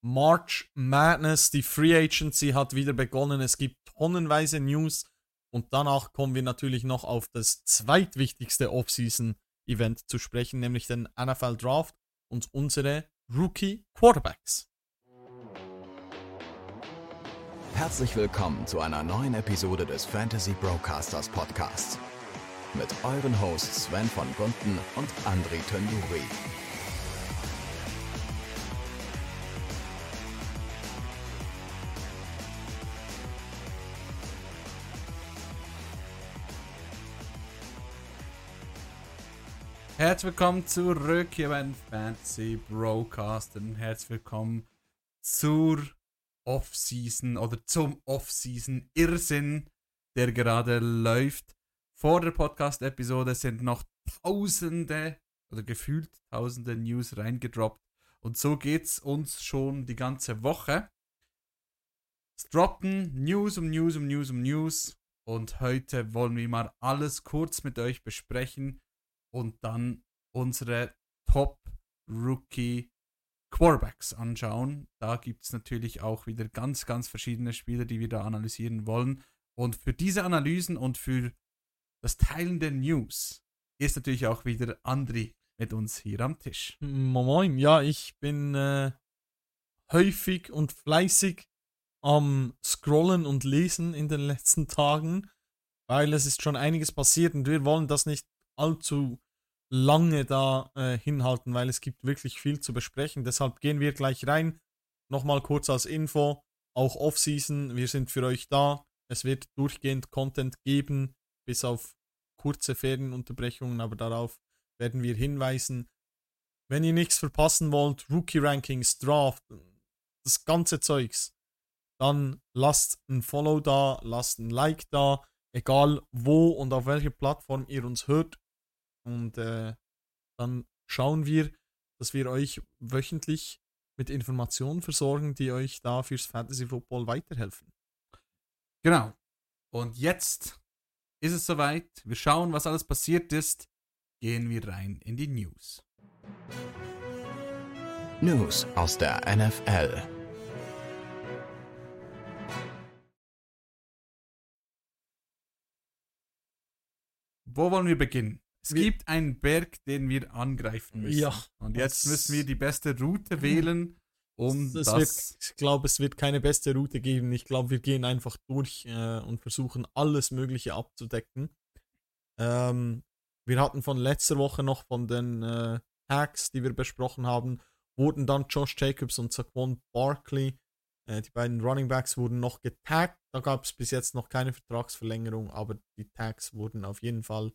March Madness, die Free Agency hat wieder begonnen. Es gibt tonnenweise News und danach kommen wir natürlich noch auf das zweitwichtigste Offseason-Event zu sprechen, nämlich den NFL Draft und unsere Rookie Quarterbacks. Herzlich willkommen zu einer neuen Episode des Fantasy Broadcasters Podcasts mit euren Hosts Sven von Gunten und André Tönjuri. Herzlich willkommen zurück hier beim Fantasy Broadcast und herzlich willkommen zur Off-Season oder zum Off-Season Irrsinn, der gerade läuft. Vor der Podcast-Episode sind noch tausende oder gefühlt tausende News reingedroppt und so geht's uns schon die ganze Woche. Es droppen News um News um News um News und heute wollen wir mal alles kurz mit euch besprechen und dann unsere Top Rookie Quarterbacks anschauen. Da gibt es natürlich auch wieder ganz, ganz verschiedene Spieler, die wir da analysieren wollen. Und für diese Analysen und für das Teilen der News ist natürlich auch wieder Andri mit uns hier am Tisch. Moin, ja, ich bin äh, häufig und fleißig am Scrollen und Lesen in den letzten Tagen, weil es ist schon einiges passiert und wir wollen das nicht allzu lange da äh, hinhalten, weil es gibt wirklich viel zu besprechen. Deshalb gehen wir gleich rein. Nochmal kurz als Info, auch Off-Season, wir sind für euch da. Es wird durchgehend Content geben, bis auf kurze Ferienunterbrechungen, aber darauf werden wir hinweisen. Wenn ihr nichts verpassen wollt, Rookie-Rankings, Draft, das ganze Zeugs, dann lasst ein Follow da, lasst ein Like da, egal wo und auf welcher Plattform ihr uns hört. Und äh, dann schauen wir, dass wir euch wöchentlich mit Informationen versorgen, die euch da fürs Fantasy Football weiterhelfen. Genau. Und jetzt ist es soweit. Wir schauen, was alles passiert ist. Gehen wir rein in die News. News aus der NFL. Wo wollen wir beginnen? Es Wir- gibt einen Berg, den wir angreifen müssen. Ja, Und jetzt das- müssen wir die beste Route wählen, um es das. wird, ich glaube, es wird keine beste Route geben. Ich glaube, wir gehen einfach durch äh, und versuchen alles Mögliche abzudecken. Ähm, wir hatten von letzter Woche noch von den äh, Hacks, die wir besprochen haben, wurden dann Josh Jacobs und Saquon Barkley, äh, die beiden Running Backs, wurden noch getaggt. Da gab es bis jetzt noch keine Vertragsverlängerung, aber die Tags wurden auf jeden Fall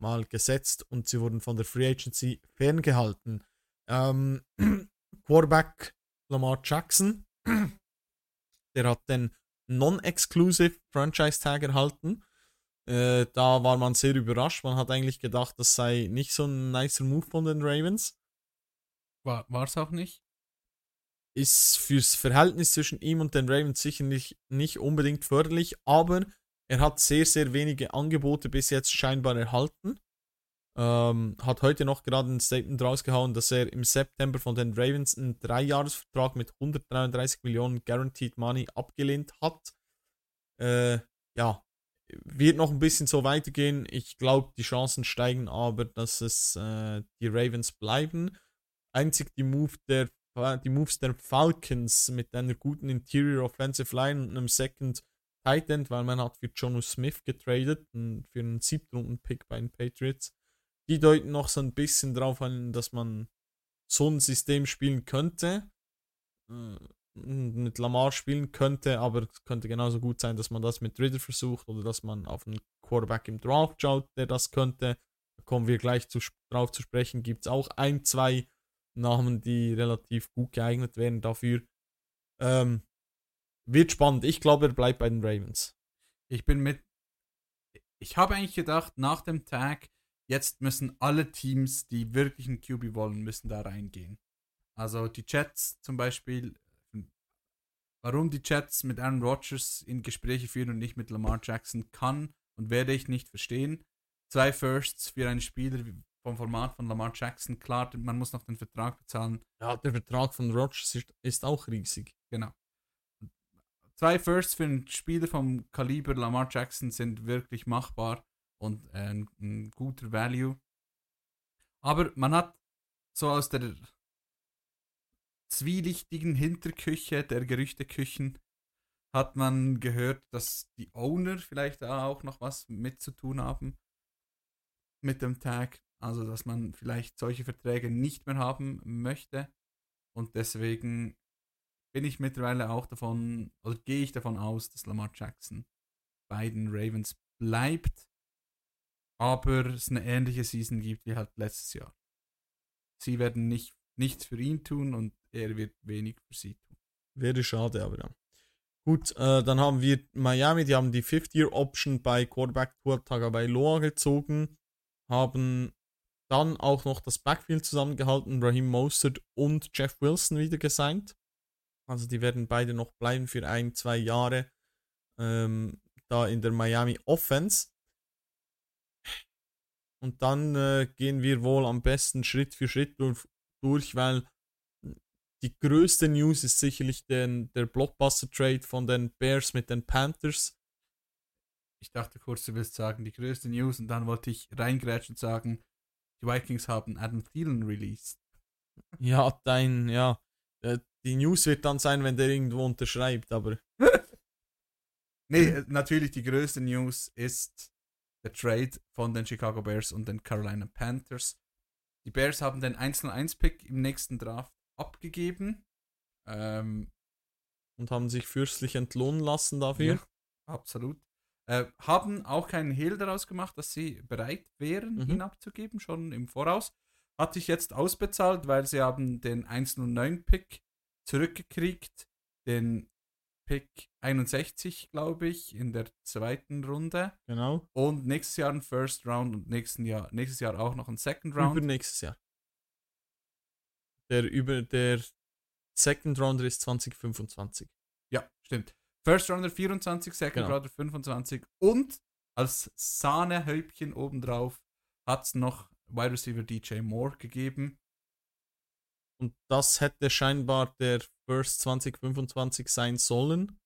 mal gesetzt und sie wurden von der Free Agency ferngehalten. Ähm, Quarterback Lamar Jackson, der hat den Non-Exclusive Franchise Tag erhalten. Äh, da war man sehr überrascht. Man hat eigentlich gedacht, das sei nicht so ein nicer Move von den Ravens. War es auch nicht? Ist fürs Verhältnis zwischen ihm und den Ravens sicher nicht, nicht unbedingt förderlich, aber er hat sehr, sehr wenige Angebote bis jetzt scheinbar erhalten. Ähm, hat heute noch gerade ein Statement rausgehauen, dass er im September von den Ravens einen Dreijahresvertrag mit 133 Millionen Guaranteed Money abgelehnt hat. Äh, ja, wird noch ein bisschen so weitergehen. Ich glaube, die Chancen steigen aber, dass es äh, die Ravens bleiben. Einzig die, Move der, die Moves der Falcons mit einer guten Interior Offensive Line und einem Second Tight End, weil man hat für Jonu Smith getradet und für einen siebten Pick bei den Patriots. Die deuten noch so ein bisschen drauf an, dass man so ein System spielen könnte, äh, mit Lamar spielen könnte, aber es könnte genauso gut sein, dass man das mit Ritter versucht oder dass man auf einen Quarterback im Draft schaut, der das könnte. Da kommen wir gleich zu, drauf zu sprechen. Gibt es auch ein, zwei Namen, die relativ gut geeignet wären dafür. Ähm, wird spannend. Ich glaube, er bleibt bei den Ravens. Ich bin mit. Ich habe eigentlich gedacht, nach dem Tag, jetzt müssen alle Teams, die wirklich einen QB wollen, müssen da reingehen. Also die Jets zum Beispiel. Warum die Jets mit Aaron Rodgers in Gespräche führen und nicht mit Lamar Jackson kann und werde ich nicht verstehen. Zwei Firsts für einen Spieler vom Format von Lamar Jackson. Klar, man muss noch den Vertrag bezahlen. Ja, der Vertrag von Rodgers ist, ist auch riesig. Genau. Zwei Firsts für einen Spieler vom Kaliber Lamar Jackson sind wirklich machbar und äh, ein, ein guter Value. Aber man hat so aus der zwielichtigen Hinterküche der Gerüchteküchen hat man gehört, dass die Owner vielleicht auch noch was mit zu tun haben mit dem Tag. Also, dass man vielleicht solche Verträge nicht mehr haben möchte. Und deswegen bin ich mittlerweile auch davon, oder gehe ich davon aus, dass Lamar Jackson bei den Ravens bleibt. Aber es eine ähnliche Season gibt wie halt letztes Jahr. Sie werden nicht, nichts für ihn tun und er wird wenig für sie tun. Wäre schade, aber ja. Gut, äh, dann haben wir Miami, die haben die Fifth-Year-Option bei Quarterback Tua Tagovailoa gezogen, haben dann auch noch das Backfield zusammengehalten, Raheem Mostert und Jeff Wilson wieder gesigned. Also die werden beide noch bleiben für ein, zwei Jahre ähm, da in der Miami Offense. Und dann äh, gehen wir wohl am besten Schritt für Schritt durch, durch weil die größte News ist sicherlich den, der Blockbuster-Trade von den Bears mit den Panthers. Ich dachte kurz, du willst sagen, die größte News und dann wollte ich reingrätschen und sagen, die Vikings haben Adam Thielen released. Ja, dein, ja. Die News wird dann sein, wenn der irgendwo unterschreibt, aber. nee, natürlich die größte News ist der Trade von den Chicago Bears und den Carolina Panthers. Die Bears haben den 1-1-Pick im nächsten Draft abgegeben. Ähm, und haben sich fürstlich entlohnen lassen dafür. Ja, absolut. Äh, haben auch keinen Hehl daraus gemacht, dass sie bereit wären, mhm. ihn abzugeben, schon im Voraus. Hat sich jetzt ausbezahlt, weil sie haben den 109-Pick zurückgekriegt, den Pick 61, glaube ich, in der zweiten Runde. Genau. Und nächstes Jahr ein First Round und nächsten Jahr, nächstes Jahr auch noch ein Second Round. Übernächstes Jahr. Der über der Second Rounder ist 2025. Ja, stimmt. First Rounder 24, Second genau. Rounder 25 und als Sahnehäubchen obendrauf hat es noch Wide Receiver DJ Moore gegeben. Und das hätte scheinbar der First 2025 sein sollen.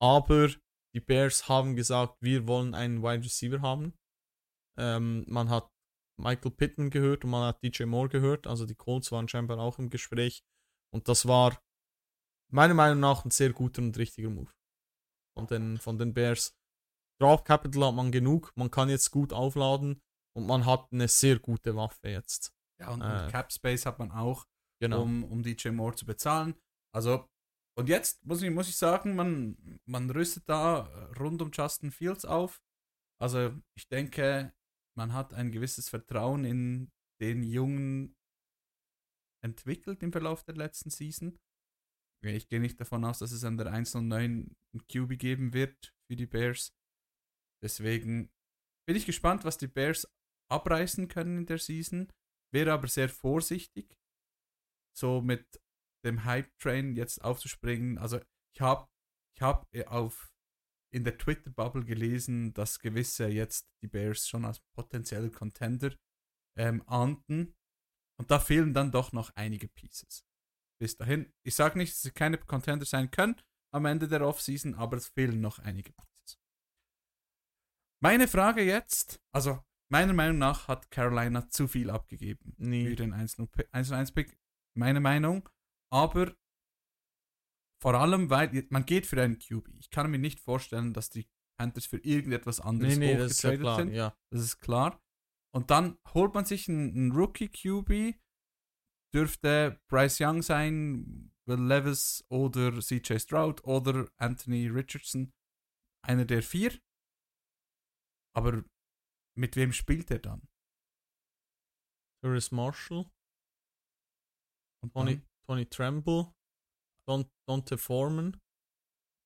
Aber die Bears haben gesagt, wir wollen einen Wide Receiver haben. Ähm, man hat Michael Pittman gehört und man hat DJ Moore gehört. Also die Colts waren scheinbar auch im Gespräch. Und das war meiner Meinung nach ein sehr guter und richtiger Move von den, von den Bears. Draft Capital hat man genug, man kann jetzt gut aufladen und man hat eine sehr gute Waffe jetzt. Ja, und, äh, Cap Space hat man auch, genau. um, um DJ Moore zu bezahlen. Also, und jetzt muss ich, muss ich sagen, man, man rüstet da rund um Justin Fields auf. Also, ich denke, man hat ein gewisses Vertrauen in den Jungen entwickelt im Verlauf der letzten Season. Ich gehe nicht davon aus, dass es an der 1 und 9 ein QB geben wird für die Bears. Deswegen bin ich gespannt, was die Bears abreißen können in der Season. Wäre aber sehr vorsichtig, so mit dem Hype-Train jetzt aufzuspringen. Also ich habe ich hab auf in der Twitter-Bubble gelesen, dass gewisse jetzt die Bears schon als potenzielle Contender ähm, ahnten. Und da fehlen dann doch noch einige Pieces bis dahin. Ich sage nicht, dass sie keine Contender sein können am Ende der Offseason, aber es fehlen noch einige Pieces. Meine Frage jetzt, also meiner Meinung nach hat Carolina zu viel abgegeben nee. für den 1-1-Pick. Meine Meinung. Aber vor allem, weil man geht für einen QB. Ich kann mir nicht vorstellen, dass die Panthers für irgendetwas anderes nee, nee, das ist ja klar, sind. Ja. Das ist klar. Und dann holt man sich einen, einen Rookie QB, dürfte Bryce Young sein, Will Levis oder CJ Stroud oder Anthony Richardson. Einer der vier. Aber mit wem spielt er dann? Terrence Marshall. Und Tony, Tony Tremble. Don, Dante Foreman.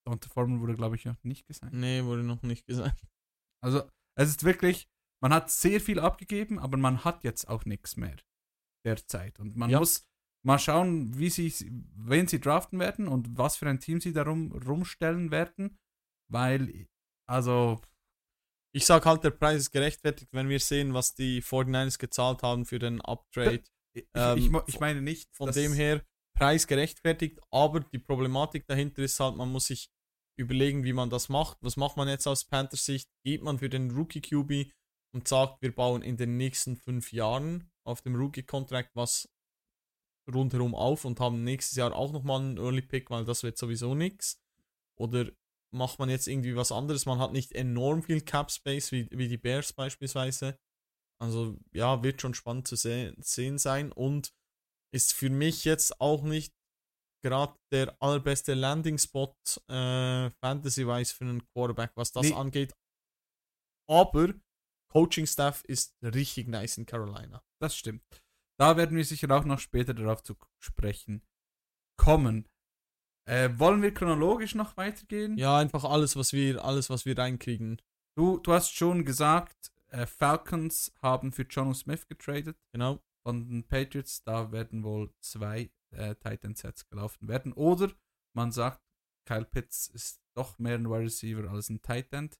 Dante Foreman wurde, glaube ich, noch nicht gesagt. Nee, wurde noch nicht gesagt. Also, es ist wirklich, man hat sehr viel abgegeben, aber man hat jetzt auch nichts mehr derzeit. Und man ja. muss mal schauen, wie sie, wen sie draften werden und was für ein Team sie darum rumstellen werden, weil, also. Ich sag halt, der Preis ist gerechtfertigt, wenn wir sehen, was die 49ers gezahlt haben für den Uptrade. Ich, Ähm, ich, mo- ich meine nicht, Von dem her, Preis gerechtfertigt, aber die Problematik dahinter ist halt, man muss sich überlegen, wie man das macht. Was macht man jetzt aus Panthers Sicht? Geht man für den Rookie QB und sagt, wir bauen in den nächsten fünf Jahren auf dem Rookie-Contract was rundherum auf und haben nächstes Jahr auch nochmal einen Early Pick, weil das wird sowieso nichts. Oder macht man jetzt irgendwie was anderes? Man hat nicht enorm viel Cap Space wie, wie die Bears beispielsweise. Also ja, wird schon spannend zu sehen, sehen sein und ist für mich jetzt auch nicht gerade der allerbeste Landing-Spot äh, Fantasy-wise für einen Quarterback, was das Nee. angeht. Aber Coaching-Staff ist richtig nice in Carolina. Das stimmt. Da werden wir sicher auch noch später darauf zu sprechen kommen. Äh, wollen wir chronologisch noch weitergehen? Ja, einfach alles, was wir, alles, was wir reinkriegen. Du, du hast schon gesagt, äh, Falcons haben für Jono Smith getradet Genau. von den Patriots. Da werden wohl zwei äh, Titan Sets gelaufen werden. Oder man sagt, Kyle Pitts ist doch mehr ein Wide Receiver als ein Tight End.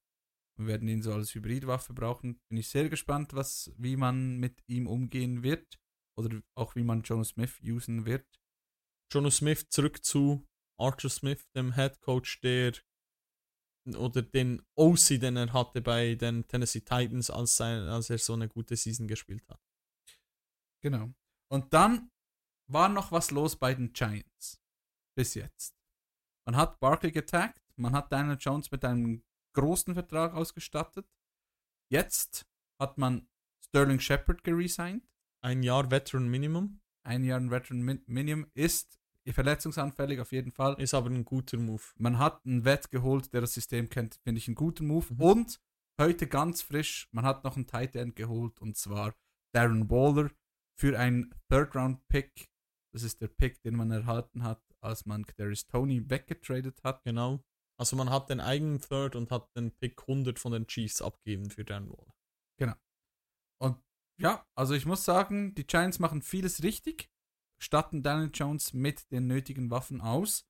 Wir werden ihn so als Hybridwaffe brauchen. Bin ich sehr gespannt, was, wie man mit ihm umgehen wird. Oder auch wie man Jono Smith usen wird. Jono Smith zurück zu Archer Smith, dem Head Coach, der oder den OC, den er hatte bei den Tennessee Titans, als, sein, als er so eine gute Season gespielt hat. Genau. Und dann war noch was los bei den Giants. Bis jetzt. Man hat Barkley getaggt, man hat Daniel Jones mit einem großen Vertrag ausgestattet. Jetzt hat man Sterling Shepard geresigned. Ein Jahr Veteran Minimum Ein Jahr Veteran Min Minimum ist verletzungsanfällig auf jeden Fall. ist aber ein guter Move. Man hat einen Vet geholt, der das System kennt, finde ich ein guter Move. Mhm. Und heute ganz frisch, man hat noch einen Tight End geholt und zwar Darren Waller für einen Third Round Pick. Das ist der Pick, den man erhalten hat, als man Darius Tony weggetradet hat. Genau. Also man hat den eigenen Third und hat den Pick 100 von den Chiefs abgegeben für Dan Waller. Und ja, also ich muss sagen, die Giants machen vieles richtig, statten Daniel Jones mit den nötigen Waffen aus,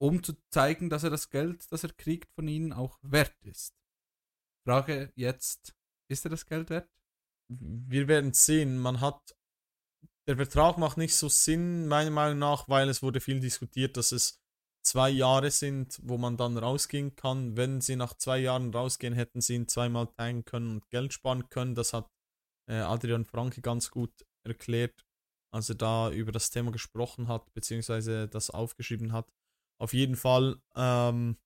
um zu zeigen, dass er das Geld, das er kriegt von ihnen, auch wert ist. Frage jetzt, ist er das Geld wert? Wir werden sehen. Man hat der Vertrag macht nicht so Sinn, meiner Meinung nach, weil es wurde viel diskutiert, dass es zwei Jahre sind, wo man dann rausgehen kann. Wenn sie nach zwei Jahren rausgehen, hätten sie ihn zweimal teilen können und Geld sparen können. Das hat äh, Adrian Franke ganz gut erklärt, als er da über das Thema gesprochen hat, beziehungsweise das aufgeschrieben hat. Auf jeden Fall, ähm,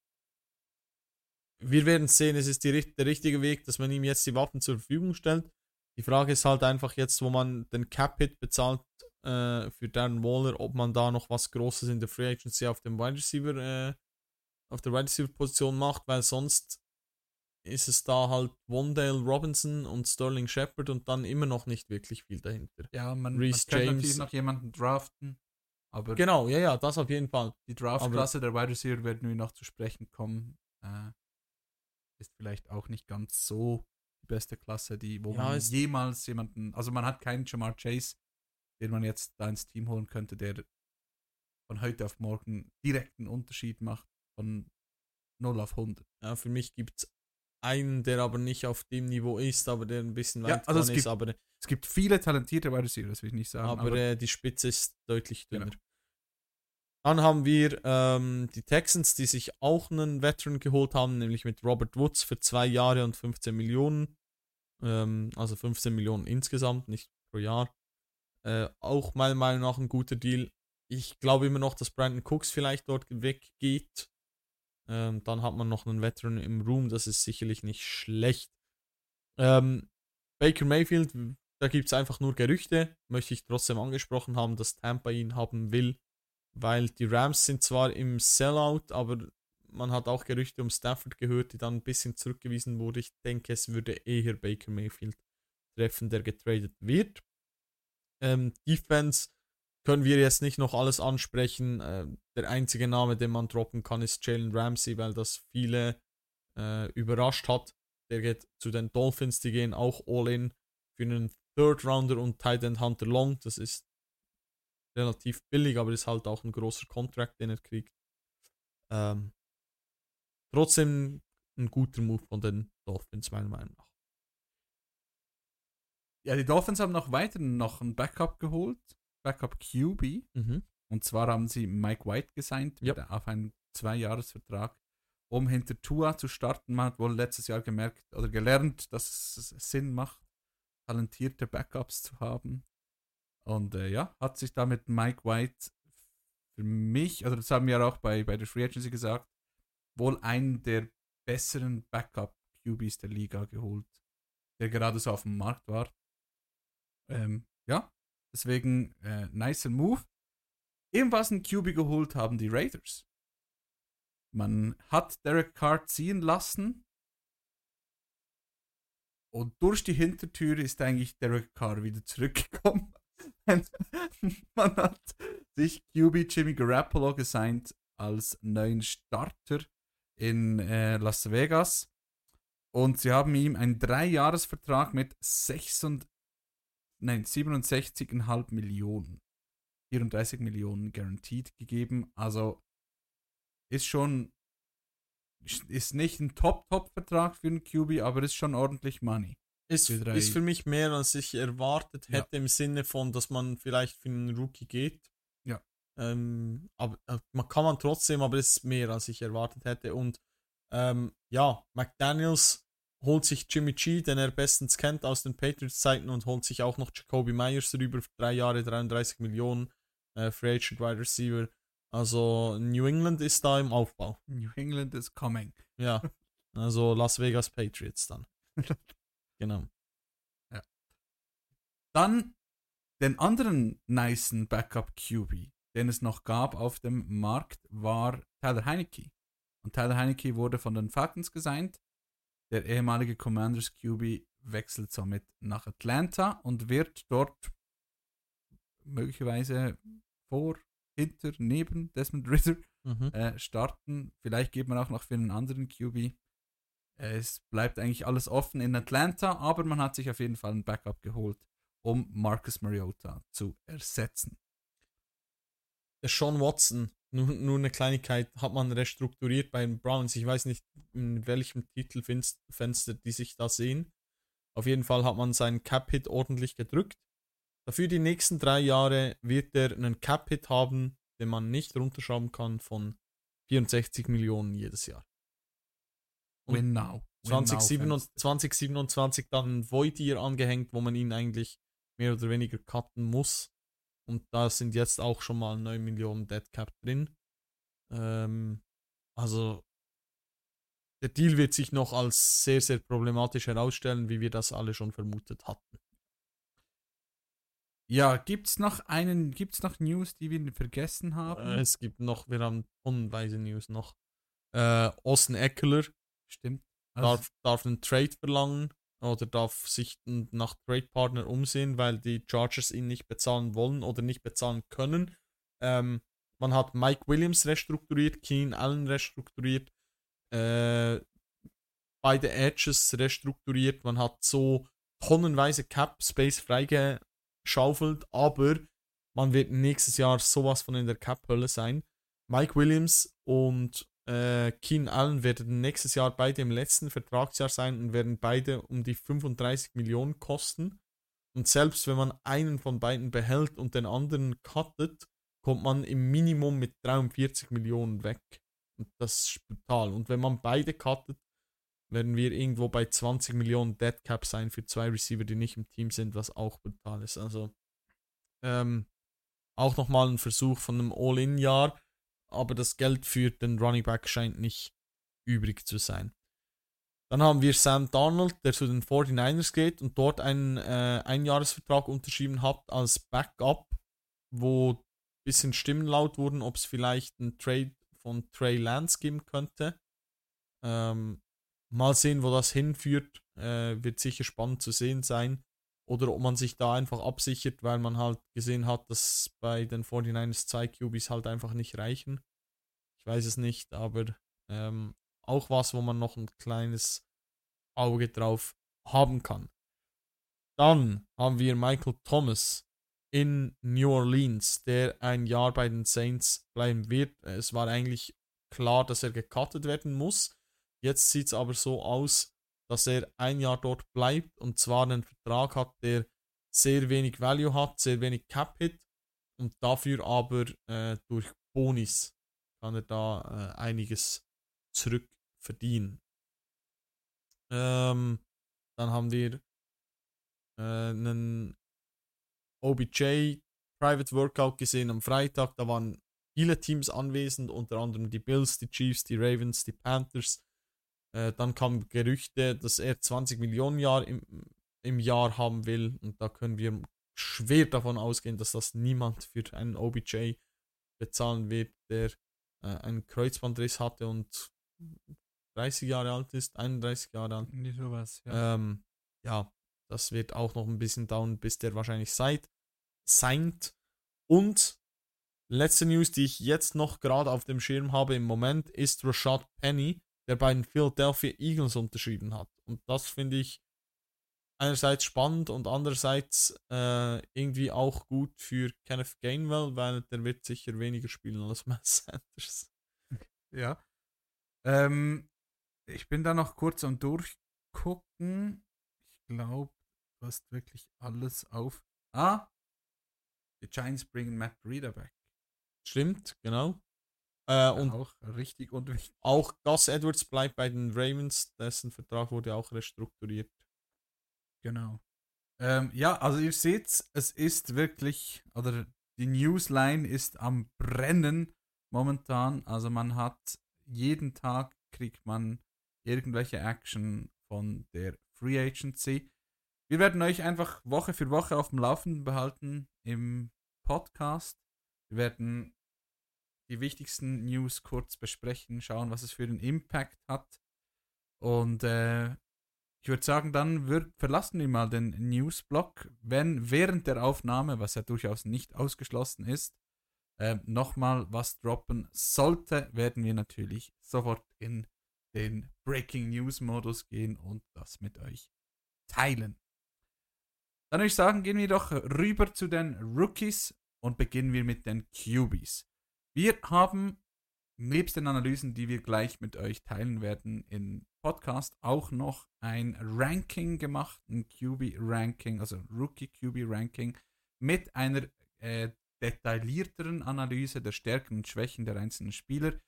wir werden sehen, es ist die, der richtige Weg, dass man ihm jetzt die Waffen zur Verfügung stellt. Die Frage ist halt einfach jetzt, wo man den Cap-Hit bezahlt äh, für Darren Waller, ob man da noch was Großes in der Free Agency auf dem Wide Receiver, äh, auf der Wide Receiver Position macht, weil sonst ist es da halt Wondale Robinson und Sterling Shepard und dann immer noch nicht wirklich viel dahinter. Ja, man, man Reece könnte James. natürlich noch jemanden draften, aber Genau, ja, ja, das auf jeden Fall. die Draftklasse der Wide Receiver werden wir noch zu sprechen kommen. Äh, ist vielleicht auch nicht ganz so die beste Klasse, die, wo Ja, man jemals jemanden, also man hat keinen Jamar Chase, den man jetzt da ins Team holen könnte, der von heute auf morgen direkt einen Unterschied macht von 0 auf 100. Ja, für mich gibt es einen, der aber nicht auf dem Niveau ist, aber der ein bisschen Ja, weit also es vorne gibt ist, aber Es gibt viele talentierte Wide Receiver, das will ich nicht sagen. aber, Aber, äh, die Spitze ist deutlich dünner. Genau. Dann haben wir ähm, die Texans, die sich auch einen Veteran geholt haben, nämlich mit Robert Woods für zwei Jahre und 15 Millionen. Ähm, also 15 Millionen insgesamt, nicht pro Jahr. Äh, auch meiner Meinung nach ein guter Deal. Ich glaube immer noch, dass Brandon Cooks vielleicht dort weggeht. Ähm, dann hat man noch einen Veteran im Room, das ist sicherlich nicht schlecht. Ähm, Baker Mayfield, da gibt es einfach nur Gerüchte, möchte ich trotzdem angesprochen haben, dass Tampa ihn haben will, weil die Rams sind zwar im Sellout, aber man hat auch Gerüchte um Stafford gehört, die dann ein bisschen zurückgewiesen wurde. Ich denke, es würde eher Baker Mayfield treffen, der getradet wird. Ähm, Defense können wir jetzt nicht noch alles ansprechen. Äh, der einzige Name, den man droppen kann, ist Jalen Ramsey, weil das viele äh, überrascht hat. Der geht zu den Dolphins, die gehen auch all in für einen Third Rounder und Tight End Hunter Long. Das ist relativ billig, aber ist halt auch ein großer Contract, den er kriegt. Ähm, trotzdem ein guter Move von den Dolphins, meiner Meinung nach. Ja, die Dolphins haben noch weiter noch ein Backup geholt. Backup QB. Mhm. Und zwar haben sie Mike White gesigned Yep. auf einen Zweijahresvertrag, um hinter Tua zu starten. Man hat wohl letztes Jahr gemerkt oder gelernt, dass es Sinn macht, talentierte Backups zu haben. Und äh, ja, hat sich damit Mike White für mich, also das haben wir auch bei, bei der Free Agency gesagt, wohl einen der besseren Backup-QBs der Liga geholt, der gerade so auf dem Markt war. Ähm, ja, deswegen äh, nicer Move. Ebenfalls einen QB geholt haben die Raiders. Man hat Derek Carr ziehen lassen. Und durch die Hintertür ist eigentlich Derek Carr wieder zurückgekommen. Man hat sich QB Jimmy Garoppolo gesigned als neuen Starter in äh, Las Vegas. Und sie haben ihm einen Dreijahresvertrag mit 66, nein, 67,5 Millionen 34 Millionen guaranteed gegeben. Also ist schon, ist nicht ein Top-Top-Vertrag für einen QB, aber ist schon ordentlich Money. Ist, Für ist für mich mehr, als ich erwartet Ja. hätte, im Sinne von, dass man vielleicht für einen Rookie geht. Ja. Ähm, aber äh, man kann man trotzdem, aber es ist mehr, als ich erwartet hätte. Und ähm, ja, McDaniels holt sich Jimmy G, den er bestens kennt aus den Patriots-Zeiten und holt sich auch noch Jacoby Myers rüber für drei Jahre, 33 Millionen, äh, Free Agent Wide Receiver. Also New England ist da im Aufbau. New England is coming. Ja. Also Las Vegas Patriots dann. genau. Dann den anderen nicen Backup QB, den es noch gab auf dem Markt, war Tyler Heineke. Und Tyler Heineke wurde von den Falcons gesigned. Der ehemalige Commanders QB wechselt somit nach Atlanta und wird dort möglicherweise vor, hinter, neben Desmond Ritter Mhm. äh, starten. Vielleicht geht man auch noch für einen anderen QB. Es bleibt eigentlich alles offen in Atlanta, aber man hat sich auf jeden Fall ein Backup geholt, um Marcus Mariota zu ersetzen. Der Sean Watson, nur, nur eine Kleinigkeit, hat man restrukturiert bei den Browns. Ich weiß nicht, in welchem Titelfenster die sich da sehen. Auf jeden Fall hat man seinen Cap-Hit ordentlich gedrückt. Dafür die nächsten drei Jahre wird er einen Cap-Hit haben, den man nicht runterschrauben kann, von 64 Millionen jedes Jahr. Und Win now. Win 2027, now, Fans. 2027 dann ein Void Year angehängt, wo man ihn eigentlich mehr oder weniger cutten muss. Und da sind jetzt auch schon mal 9 Millionen Dead Cap drin. Ähm, also der Deal wird sich noch als sehr, sehr problematisch herausstellen, wie wir das alle schon vermutet hatten. Ja, gibt's noch einen, gibt's noch News, die wir vergessen haben? Äh, es gibt noch, wir haben tonnenweise News noch. Äh, Austin Eckler Stimmt. Also, darf, darf einen Trade verlangen oder darf sich nach Trade-Partner umsehen, weil die Chargers ihn nicht bezahlen wollen oder nicht bezahlen können. Ähm, man hat Mike Williams restrukturiert, Keenan Allen restrukturiert, äh, beide Edges restrukturiert. Man hat so tonnenweise Cap-Space freigeschaufelt, aber man wird nächstes Jahr sowas von in der Cap-Hölle sein. Mike Williams und äh, Keenan Allen werden nächstes Jahr beide im letzten Vertragsjahr sein und werden beide um die 35 Millionen kosten. Und selbst wenn man einen von beiden behält und den anderen cuttet, kommt man im Minimum mit 43 Millionen weg. Und das ist brutal. Und wenn man beide cuttet, werden wir irgendwo bei 20 Millionen Dead Cap sein für zwei Receiver, die nicht im Team sind, was auch brutal ist. Also ähm, auch nochmal ein Versuch von einem All-In-Jahr, aber das Geld für den Running Back scheint nicht übrig zu sein. Dann haben wir Sam Darnold, der zu den 49ers geht und dort einen äh, Einjahresvertrag unterschrieben hat als Backup, wo ein bisschen Stimmen laut wurden, ob es vielleicht einen Trade von Trey Lance geben könnte. Ähm, mal sehen, wo das hinführt. Äh, wird sicher spannend zu sehen sein. Oder ob man sich da einfach absichert, weil man halt gesehen hat, dass bei den 49ers zwei QBs halt einfach nicht reichen. Ich weiß es nicht, aber ähm, auch was, wo man noch ein kleines Auge drauf haben kann. Dann haben wir Michael Thomas in New Orleans, der ein Jahr bei den Saints bleiben wird. Es war eigentlich klar, dass er gecuttet werden muss. Jetzt sieht es aber so aus, dass er ein Jahr dort bleibt und zwar einen Vertrag hat, der sehr wenig Value hat, sehr wenig Cap-Hit und dafür aber äh, durch Bonis kann er da äh, einiges zurück verdienen. Ähm, dann haben wir äh, einen OBJ Private Workout gesehen am Freitag. Da waren viele Teams anwesend, unter anderem die Bills, die Chiefs, die Ravens, die Panthers. Äh, dann kamen Gerüchte, dass er 20 Millionen Jahr im, im Jahr haben will. Und da können wir schwer davon ausgehen, dass das niemand für einen OBJ bezahlen wird, der äh, einen Kreuzbandriss hatte und 30 Jahre alt ist, 31 Jahre alt. Nicht sowas, ja. Ähm, ja, das wird auch noch ein bisschen dauern, bis der wahrscheinlich seid, signed. Und letzte News, die ich jetzt noch gerade auf dem Schirm habe im Moment, ist Rashad Penny, der bei den Philadelphia Eagles unterschrieben hat. Und das finde ich einerseits spannend und andererseits äh, irgendwie auch gut für Kenneth Gainwell, weil der wird sicher weniger spielen als Miles Sanders. Ja. Ähm, ich bin da noch kurz am Durchgucken. Ich glaube, du hast wirklich alles auf. Ah! Die Giants bringen Matt Breeder back. Stimmt, genau. Äh, und auch richtig und wichtig. auch Gus Edwards bleibt bei den Ravens, dessen Vertrag wurde auch restrukturiert. Genau. Ähm, ja, also ihr seht, es ist wirklich, oder die Newsline ist am Brennen momentan. Also man hat jeden Tag kriegt man irgendwelche Action von der Free Agency. Wir werden euch einfach Woche für Woche auf dem Laufenden behalten im Podcast. Wir werden die wichtigsten News kurz besprechen, schauen, was es für einen Impact hat. Und äh, ich würde sagen, dann würd, verlassen wir mal den Newsblock. Wenn während der Aufnahme, was ja durchaus nicht ausgeschlossen ist, äh, nochmal was droppen sollte, werden wir natürlich sofort in den Breaking News Modus gehen und das mit euch teilen. Dann würde ich sagen, gehen wir doch rüber zu den Rookies und beginnen wir mit den QBs. Wir haben nebst den Analysen, die wir gleich mit euch teilen werden im Podcast, auch noch ein Ranking gemacht, ein QB-Ranking, also Rookie-QB-Ranking, mit einer äh, detaillierteren Analyse der Stärken und Schwächen der einzelnen Spieler.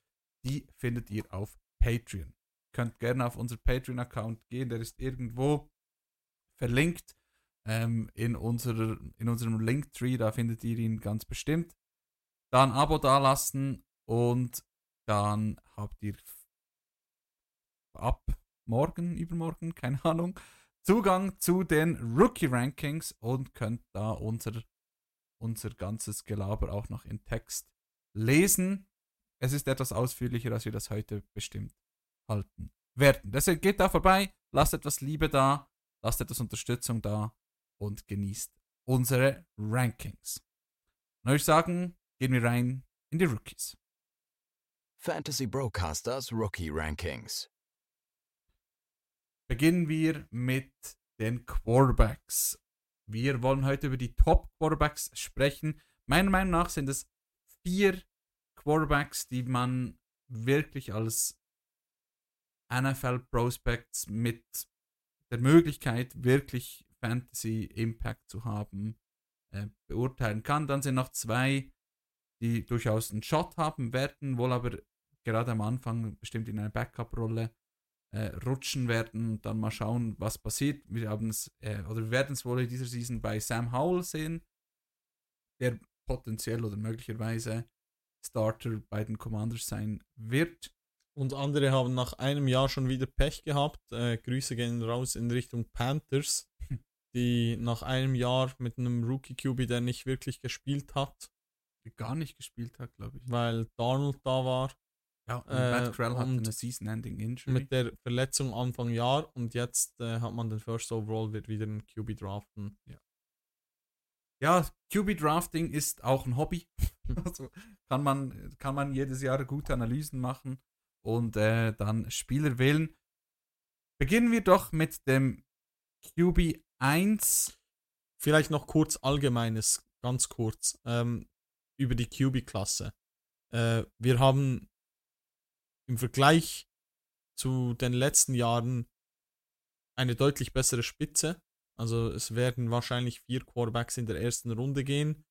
Die findet ihr auf Patreon. Ihr könnt gerne auf unser Patreon-Account gehen, der ist irgendwo verlinkt ähm, in, unserer, in unserem Linktree, da findet ihr ihn ganz bestimmt. Da ein Abo dalassen und dann habt ihr ab morgen, übermorgen, keine Ahnung, Zugang zu den Rookie Rankings und könnt da unser, unser ganzes Gelaber auch noch in Text lesen. Es ist etwas ausführlicher, als wir das heute bestimmt halten werden. Deshalb geht da vorbei, lasst etwas Liebe da, lasst etwas Unterstützung da und genießt unsere Rankings. Und ich sagen, gehen wir rein in die Rookies. Fantasy Brocasters Rookie Rankings. Beginnen wir mit den Quarterbacks. Wir wollen heute über die Top Quarterbacks sprechen. Meiner Meinung nach sind es vier Quarterbacks, die man wirklich als NFL Prospects mit der Möglichkeit, wirklich Fantasy Impact zu haben, äh, beurteilen kann. Dann sind noch zwei, die durchaus einen Shot haben werden, wohl aber gerade am Anfang bestimmt in eine Backup-Rolle äh, rutschen werden und dann mal schauen, was passiert. Wir haben es, äh, oder wir werden es wohl in dieser Season bei Sam Howell sehen, der potenziell oder möglicherweise Starter bei den Commanders sein wird. Und andere haben nach einem Jahr schon wieder Pech gehabt. Äh, Grüße gehen raus in Richtung Panthers, die nach einem Jahr mit einem Rookie QB, der nicht wirklich gespielt hat, gar nicht gespielt hat, glaube ich. weil Darnold da war, Ja, und Äh, Matt Krell hatte eine Season-Ending Injury. mit der Verletzung Anfang Jahr und jetzt äh, hat man den First Overall, wird wieder einen QB draften. ja, QB-Drafting ist auch ein Hobby. also kann man, kann man jedes Jahr gute Analysen machen und äh, dann Spieler wählen. Beginnen wir doch mit dem QB 1. Vielleicht noch kurz Allgemeines, ganz kurz, ähm, über die QB-Klasse. Äh, wir haben im Vergleich zu den letzten Jahren eine deutlich bessere Spitze. Also es werden wahrscheinlich vier Quarterbacks in der ersten Runde gehen.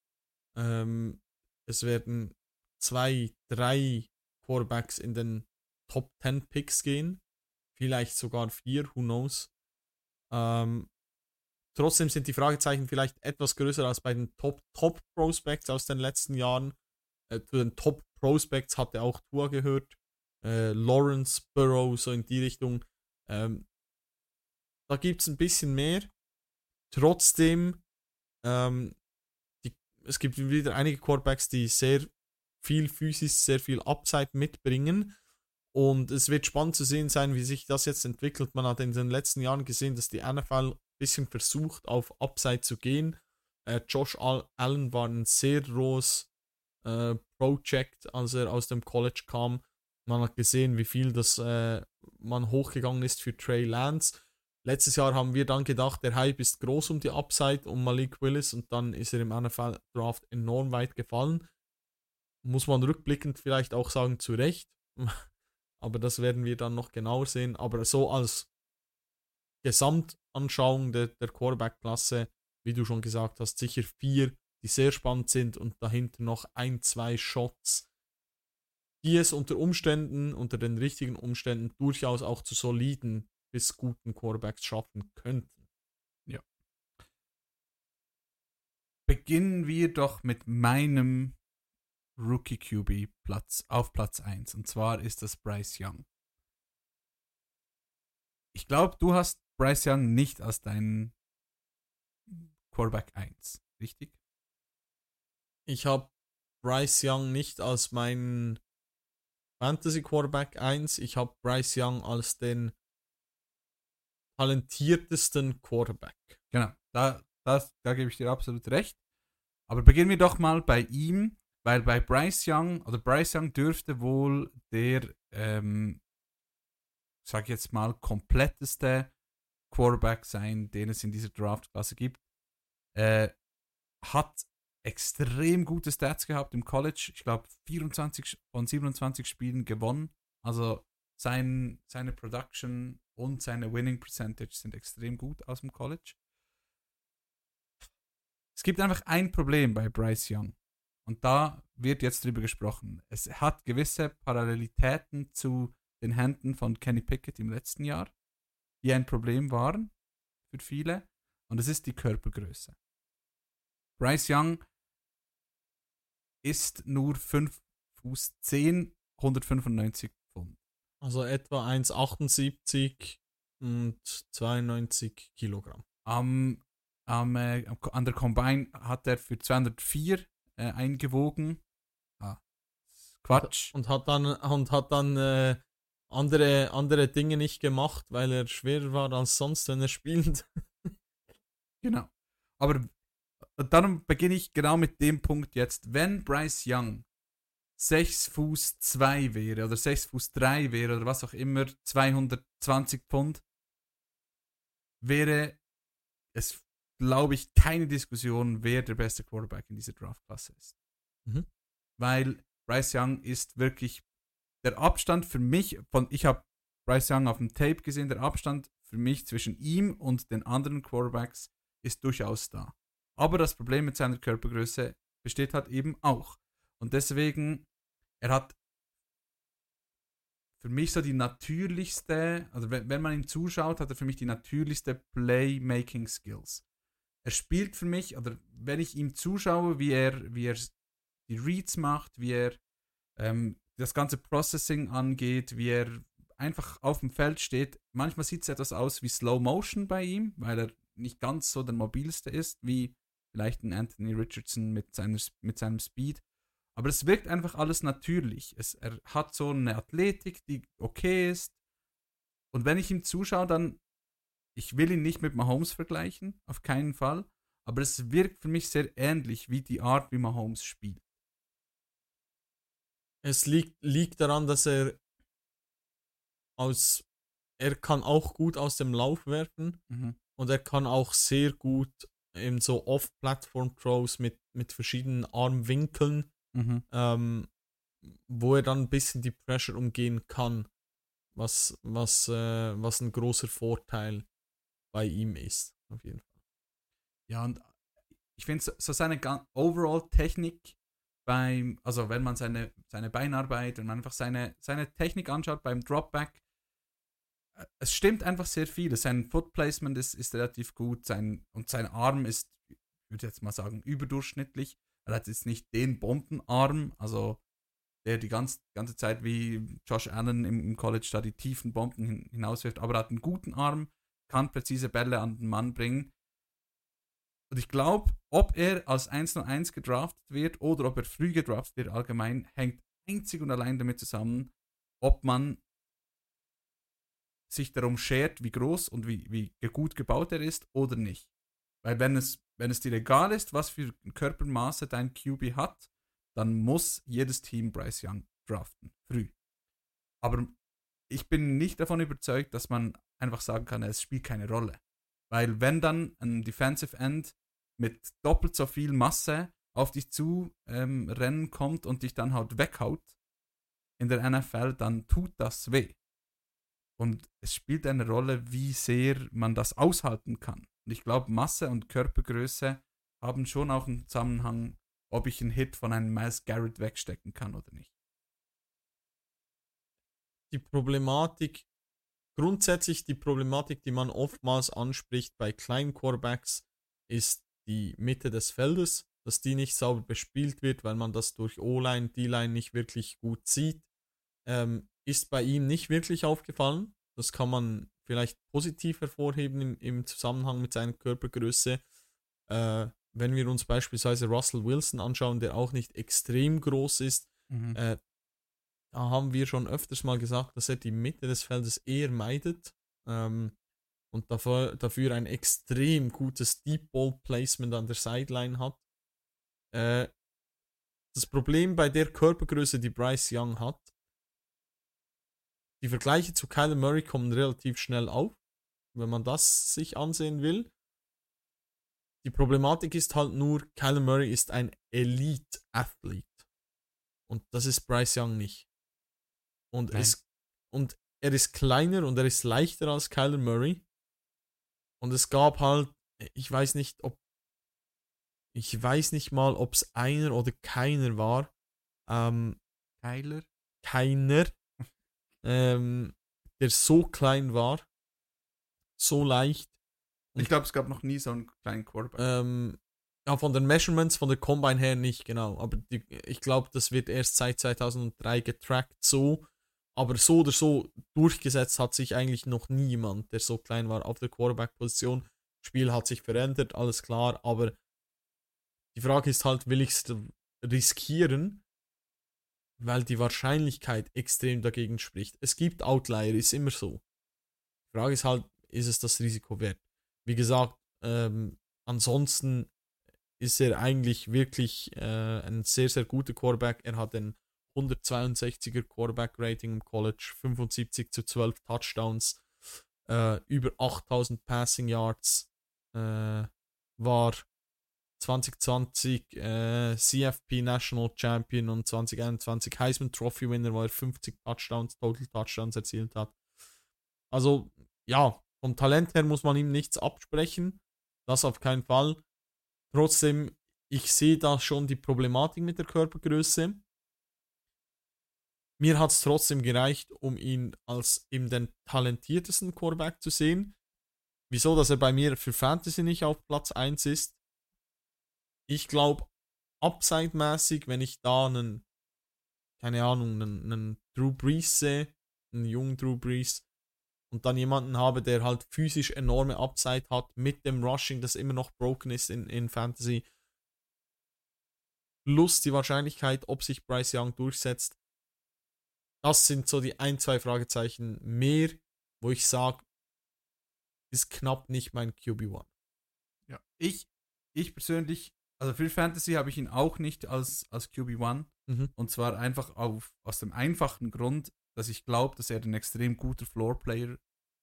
Ähm, es werden zwei, drei Quarterbacks in den Top 10 Picks gehen. Vielleicht sogar vier, who knows. Ähm, trotzdem sind die Fragezeichen vielleicht etwas größer als bei den Top, Top Prospects aus den letzten Jahren. Äh, zu den Top Prospects hatte auch Tour gehört. Äh, Lawrence, Burrow, so in die Richtung. Ähm, da gibt es ein bisschen mehr. Trotzdem, ähm, die, es gibt wieder einige Quarterbacks, die sehr viel Physis, sehr viel Upside mitbringen. Und es wird spannend zu sehen sein, wie sich das jetzt entwickelt. Man hat in den letzten Jahren gesehen, dass die NFL bisschen versucht, auf Upside zu gehen. Äh, Josh Allen war ein sehr rohes äh, Project, als er aus dem College kam. Man hat gesehen, wie viel das äh, man hochgegangen ist für Trey Lance. Letztes Jahr haben wir dann gedacht, der Hype ist groß um die Upside, um Malik Willis und dann ist er im NFL Draft enorm weit gefallen. Muss man rückblickend vielleicht auch sagen, zu Recht. Aber das werden wir dann noch genauer sehen. Aber so als Gesamtanschauung der, der Quarterback-Klasse, wie du schon gesagt hast, sicher vier, die sehr spannend sind und dahinter noch ein, zwei Shots, die es unter Umständen, unter den richtigen Umständen durchaus auch zu soliden bis guten Quarterbacks schaffen könnten. Ja. Beginnen wir doch mit meinem Rookie QB Platz auf Platz 1 und zwar ist das Bryce Young. Ich glaube, du hast Bryce Young nicht als deinen Quarterback 1, richtig? Ich habe Bryce Young nicht als meinen Fantasy Quarterback 1. Ich habe Bryce Young als den talentiertesten Quarterback. Genau, da, das, da gebe ich dir absolut recht. Aber beginnen wir doch mal bei ihm, weil bei Bryce Young, oder Bryce Young dürfte wohl der, ähm, sag ich jetzt mal, kompletteste Quarterback sein, den es in dieser Draftklasse gibt. Äh, hat extrem gute Stats gehabt im College. Ich glaube, 24 von 27 Spielen gewonnen. Also sein, seine Production und seine Winning Percentage sind extrem gut aus dem College. Es gibt einfach ein Problem bei Bryce Young. Und da wird jetzt drüber gesprochen. Es hat gewisse Parallelitäten zu den Händen von Kenny Pickett im letzten Jahr, die ein Problem waren für viele. Und es ist die Körpergröße. Bryce Young ist nur 5 Fuß 10, 195 Pfund. Also etwa 1,78 und 92 Kilogramm. Am, am, äh, an der Combine hat er für 204 äh, eingewogen. Ah, Quatsch. Und hat dann, und hat dann äh, andere, andere Dinge nicht gemacht, weil er schwerer war als sonst, wenn er spielt. genau. Aber darum beginne ich genau mit dem Punkt jetzt. Wenn Bryce Young 6 Fuß 2 wäre oder 6 Fuß 3 wäre oder was auch immer, 220 Pfund, wäre es, glaube ich, keine Diskussion, wer der beste Quarterback in dieser Draftklasse ist. Mhm. Weil Bryce Young ist wirklich der Abstand für mich von, ich habe Bryce Young auf dem Tape gesehen, der Abstand für mich zwischen ihm und den anderen Quarterbacks ist durchaus da. Aber das Problem mit seiner Körpergröße besteht halt eben auch. Und deswegen, er hat für mich so die natürlichste, also wenn, wenn man ihm zuschaut, hat er für mich die natürlichste Playmaking Skills. Er spielt für mich, oder wenn ich ihm zuschaue, wie er, wie er die Reads macht, wie er ähm, das ganze Processing angeht, wie er einfach auf dem Feld steht, manchmal sieht es etwas aus wie Slow Motion bei ihm, weil er nicht ganz so der mobilste ist, wie vielleicht ein Anthony Richardson mit, seiner, mit seinem Speed. Aber es wirkt einfach alles natürlich. Es, er hat so eine Athletik, die okay ist. Und wenn ich ihm zuschaue, dann, ich will ihn nicht mit Mahomes vergleichen, auf keinen Fall. Aber es wirkt für mich sehr ähnlich wie die Art, wie Mahomes spielt. Es liegt, liegt daran, dass er aus, er kann auch gut aus dem Lauf werfen mhm. und er kann auch sehr gut eben so Off-Platform-Throws mit, mit verschiedenen Armwinkeln, mhm. ähm, wo er dann ein bisschen die Pressure umgehen kann. was, was, äh, was ein großer Vorteil bei ihm ist. Auf jeden Fall. Ja, und ich finde so, so seine Overall-Technik beim, also wenn man seine, seine Beinarbeit, man einfach seine, seine Technik anschaut beim Dropback, äh, es stimmt einfach sehr viel. Sein Foot Placement ist, ist relativ gut sein, und sein Arm ist, ich würde jetzt mal sagen, überdurchschnittlich. Er hat jetzt nicht den Bombenarm, also der die ganze, ganze Zeit wie Josh Allen im, im College da die tiefen Bomben hin, hinauswirft, aber er hat einen guten Arm, kann präzise Bälle an den Mann bringen. Und ich glaube, ob er als 101 gedraftet wird oder ob er früh gedraftet wird, allgemein, hängt einzig und allein damit zusammen, ob man sich darum schert, wie groß und wie, wie gut gebaut er ist oder nicht. Weil wenn es, wenn es dir egal ist, was für Körpermaße dein QB hat, dann muss jedes Team Bryce Young draften, früh. Aber ich bin nicht davon überzeugt, dass man einfach sagen kann, es spielt keine Rolle. Weil wenn dann ein Defensive End mit doppelt so viel Masse auf dich zu ähm, rennen kommt und dich dann halt weghaut in der NFL, dann tut das weh. Und es spielt eine Rolle, wie sehr man das aushalten kann. Und ich glaube, Masse und Körpergröße haben schon auch einen Zusammenhang, ob ich einen Hit von einem Miles Garrett wegstecken kann oder nicht. Die Problematik, grundsätzlich die Problematik, die man oftmals anspricht bei kleinen Quarterbacks, ist die Mitte des Feldes, dass die nicht sauber bespielt wird, weil man das durch O-Line, D-Line nicht wirklich gut sieht. Ähm, ist bei ihm nicht wirklich aufgefallen. Das kann man vielleicht positiv hervorheben im, im Zusammenhang mit seiner Körpergröße. Äh, wenn wir uns beispielsweise Russell Wilson anschauen, der auch nicht extrem groß ist, mhm. äh, da haben wir schon öfters mal gesagt, dass er die Mitte des Feldes eher meidet. Ähm, und dafür, dafür ein extrem gutes Deep Ball Placement an der Sideline hat. Äh, das Problem bei der Körpergröße, die Bryce Young hat, die Vergleiche zu Kyler Murray kommen relativ schnell auf, wenn man das sich ansehen will. Die Problematik ist halt nur, Kyler Murray ist ein Elite-Athlet. Und das ist Bryce Young nicht. Und, es, und er ist kleiner und er ist leichter als Kyler Murray. Und es gab halt, ich weiß nicht, ob, ich weiß nicht mal, ob es einer oder keiner war. Ähm, Kyler? Keiner, ähm, der so klein war, so leicht. Und ich glaube, es gab noch nie so einen kleinen Quarterback. Ähm, ja, von den Measurements, von der Combine her nicht, genau. Aber die, ich glaube, das wird erst seit 2003 getrackt so. Aber so oder so durchgesetzt hat sich eigentlich noch niemand, der so klein war auf der Quarterback-Position. Spiel hat sich verändert, alles klar, aber die Frage ist halt, will ich es riskieren? Weil die Wahrscheinlichkeit extrem dagegen spricht. Es gibt Outlier, ist immer so. Die Frage ist halt, ist es das Risiko wert? Wie gesagt, ähm, ansonsten ist er eigentlich wirklich äh, ein sehr, sehr guter Quarterback. Er hat den 162er Quarterback-Rating im College, 75 zu 12 Touchdowns, äh, über 8000 Passing Yards, äh, war 2020 äh, CFP National Champion und 2021 Heisman Trophy Winner, weil er 50 Touchdowns, Total Touchdowns erzielt hat. Also, ja, vom Talent her muss man ihm nichts absprechen. Das auf keinen Fall. Trotzdem, ich sehe da schon die Problematik mit der Körpergröße. Mir hat es trotzdem gereicht, um ihn als eben den talentiertesten Quarterback zu sehen. Wieso, dass er bei mir für Fantasy nicht auf Platz 1 ist? Ich glaube, upside-mäßig, wenn ich da einen, keine Ahnung, einen, einen Drew Brees sehe, einen jungen Drew Brees, und dann jemanden habe, der halt physisch enorme Upside hat, mit dem Rushing, das immer noch broken ist in, in Fantasy, plus die Wahrscheinlichkeit, ob sich Bryce Young durchsetzt, das sind so die ein, zwei Fragezeichen mehr, wo ich sage, ist knapp nicht mein QB1. Ja, ich, ich persönlich, also für Fantasy habe ich ihn auch nicht als, als QB1. Mhm. Und zwar einfach auf, aus dem einfachen Grund, dass ich glaube, dass er ein extrem guter Floor-Player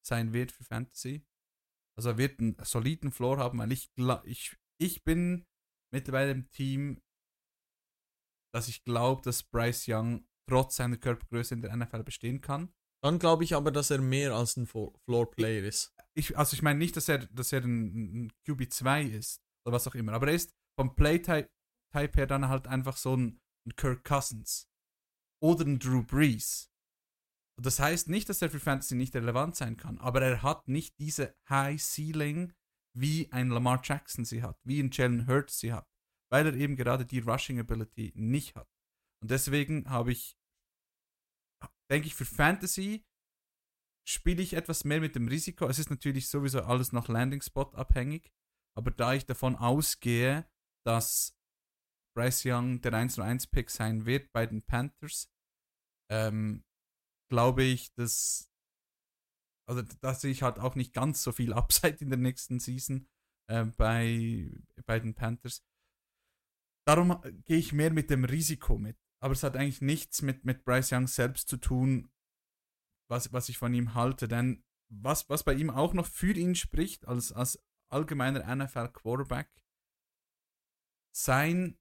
sein wird für Fantasy. Also er wird einen soliden Floor haben, weil ich, ich, ich bin mittlerweile im Team, dass ich glaube, dass Bryce Young trotz seiner Körpergröße in der NFL bestehen kann. Dann glaube ich aber, dass er mehr als ein Floor-Player ist. Ich, also ich meine nicht, dass er, dass er ein, ein QB2 ist oder was auch immer, aber er ist vom Playtype Type her dann halt einfach so ein, ein Kirk Cousins oder ein Drew Brees. Das heißt nicht, dass er für Fantasy nicht relevant sein kann, aber er hat nicht diese High Ceiling, wie ein Lamar Jackson sie hat, wie ein Jalen Hurts sie hat, weil er eben gerade die Rushing Ability nicht hat. Und deswegen habe ich, denke ich, für Fantasy spiele ich etwas mehr mit dem Risiko. Es ist natürlich sowieso alles noch Landing Spot abhängig, aber da ich davon ausgehe, dass Bryce Young der 1-1-Pick sein wird bei den Panthers, ähm, glaube ich, dass also da sehe ich halt auch nicht ganz so viel Upside in der nächsten Season äh, bei, bei den Panthers. Darum gehe ich mehr mit dem Risiko mit. Aber es hat eigentlich nichts mit, mit Bryce Young selbst zu tun, was, was ich von ihm halte. Denn was, was bei ihm auch noch für ihn spricht, als, als allgemeiner NFL-Quarterback, sein,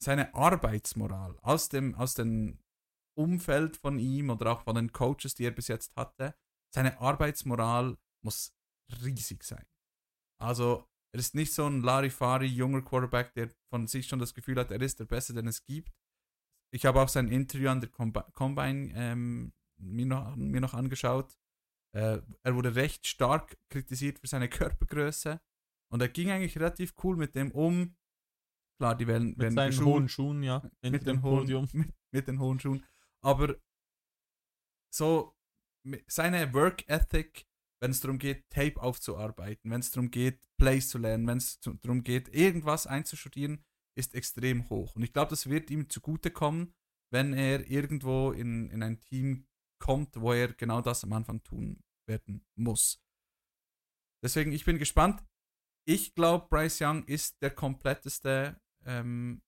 seine Arbeitsmoral aus dem, aus dem Umfeld von ihm oder auch von den Coaches, die er bis jetzt hatte, seine Arbeitsmoral muss riesig sein. Also, er ist nicht so ein Larifari junger Quarterback, der von sich schon das Gefühl hat, er ist der Beste, den es gibt. Ich habe auch sein Interview an der Combine ähm, mir, noch, mir noch angeschaut. Äh, er wurde recht stark kritisiert für seine Körpergröße und er ging eigentlich relativ cool mit dem um. Klar, die werden mit seinen Schuhen, hohen Schuhen, ja, mit dem hohen, mit, mit den hohen Schuhen. Aber so seine Work Ethic, wenn es darum geht, Tape aufzuarbeiten, wenn es darum geht, Plays zu lernen, wenn es darum geht, irgendwas einzustudieren, ist extrem hoch. Und ich glaube, das wird ihm zugutekommen, wenn er irgendwo in, in ein Team kommt, wo er genau das am Anfang tun werden muss. Deswegen, ich bin gespannt. Ich glaube, Bryce Young ist der kompletteste ähm,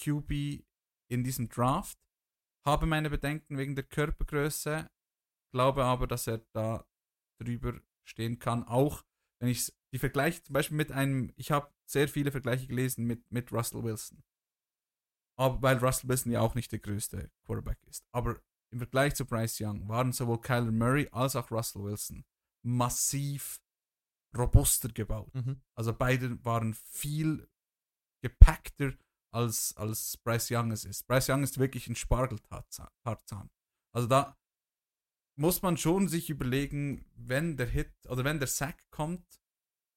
QB in diesem Draft. Habe meine Bedenken wegen der Körpergröße, glaube aber, dass er da drüber stehen kann. Auch wenn ich die Vergleiche zum Beispiel mit einem, ich habe sehr viele Vergleiche gelesen mit, mit Russell Wilson. Aber weil Russell Wilson ja auch nicht der größte Quarterback ist. Aber im Vergleich zu Bryce Young waren sowohl Kyler Murray als auch Russell Wilson massiv robuster gebaut. Mhm. Also beide waren viel gepackter als, als Bryce Young es ist. Bryce Young ist wirklich ein Spargeltarzahn. Also da muss man schon sich überlegen, wenn der Hit oder wenn der Sack kommt,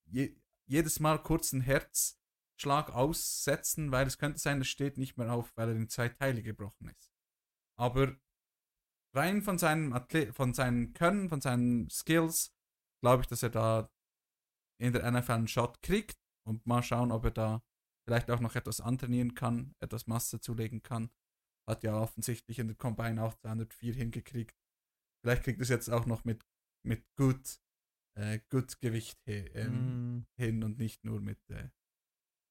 je, jedes Mal kurz einen Herzschlag aussetzen, weil es könnte sein, er steht nicht mehr auf, weil er in zwei Teile gebrochen ist. Aber rein von seinem Athlet, von seinen Können, von seinen Skills, glaube ich, dass er da in der NFL einen Shot kriegt und mal schauen, ob er da vielleicht auch noch etwas antrainieren kann, etwas Masse zulegen kann. Hat ja offensichtlich in der Combine auch 204 hingekriegt. Vielleicht kriegt es jetzt auch noch mit, mit gut, äh, gut Gewicht he, ähm, mm. hin und nicht nur mit äh,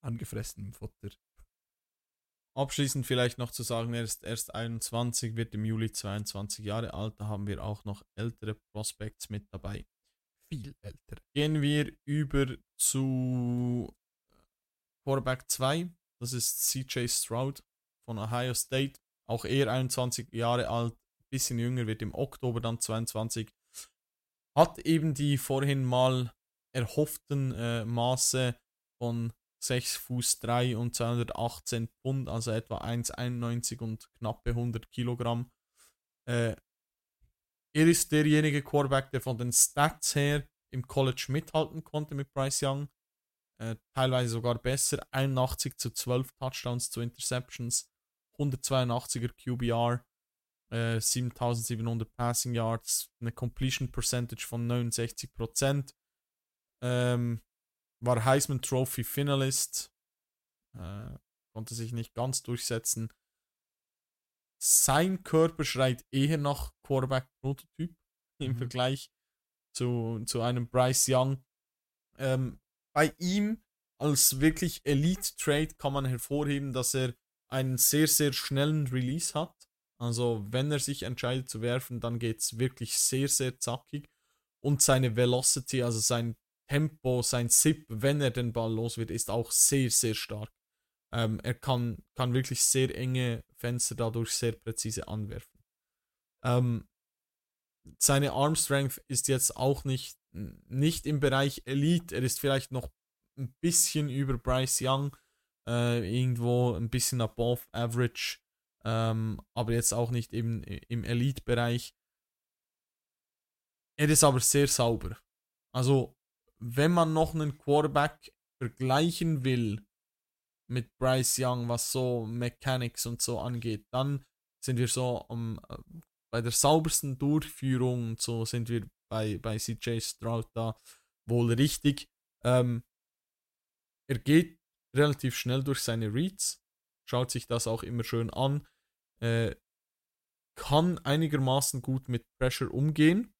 angefressenem Futter. Abschließend vielleicht noch zu sagen, er ist erst 21, wird im Juli 22 Jahre alt. Da haben wir auch noch ältere Prospects mit dabei. Viel ältere. Gehen wir über zu Quarterback 2, das ist CJ Stroud von Ohio State. Auch er 21 Jahre alt, bisschen jünger, wird im Oktober dann 22. Hat eben die vorhin mal erhofften äh, Maße von 6 Fuß 3 und 218 Pfund, also etwa 1,91 und knappe 100 Kilogramm. Äh, er ist derjenige Quarterback, der von den Stats her im College mithalten konnte mit Bryce Young. Äh, teilweise sogar besser. 81 zu 12 Touchdowns zu Interceptions, 182er QBR, äh, 7700 Passing Yards, eine Completion Percentage von 69%. Ähm, war Heisman Trophy Finalist, äh, konnte sich nicht ganz durchsetzen. Sein Körper schreit eher nach Quarterback-Prototyp im mhm. Vergleich zu, zu einem Bryce Young. Ähm, bei ihm als wirklich Elite-Trade kann man hervorheben, dass er einen sehr, sehr schnellen Release hat. Also wenn er sich entscheidet zu werfen, dann geht es wirklich sehr, sehr zackig. Und seine Velocity, also sein Tempo, sein Zip, wenn er den Ball los wird, ist auch sehr, sehr stark. Ähm, er kann, kann wirklich sehr enge Fenster dadurch sehr präzise anwerfen. Ähm, seine Arm Strength ist jetzt auch nicht, nicht im Bereich Elite. Er ist vielleicht noch ein bisschen über Bryce Young, äh, irgendwo ein bisschen above average, ähm, aber jetzt auch nicht eben im Elite-Bereich. Er ist aber sehr sauber. Also, wenn man noch einen Quarterback vergleichen will mit Bryce Young, was so Mechanics und so angeht, dann sind wir so um, äh, bei der saubersten Durchführung, so sind wir bei, bei CJ Stroud da wohl richtig. Ähm, er geht relativ schnell durch seine Reads, schaut sich das auch immer schön an, äh, kann einigermaßen gut mit Pressure umgehen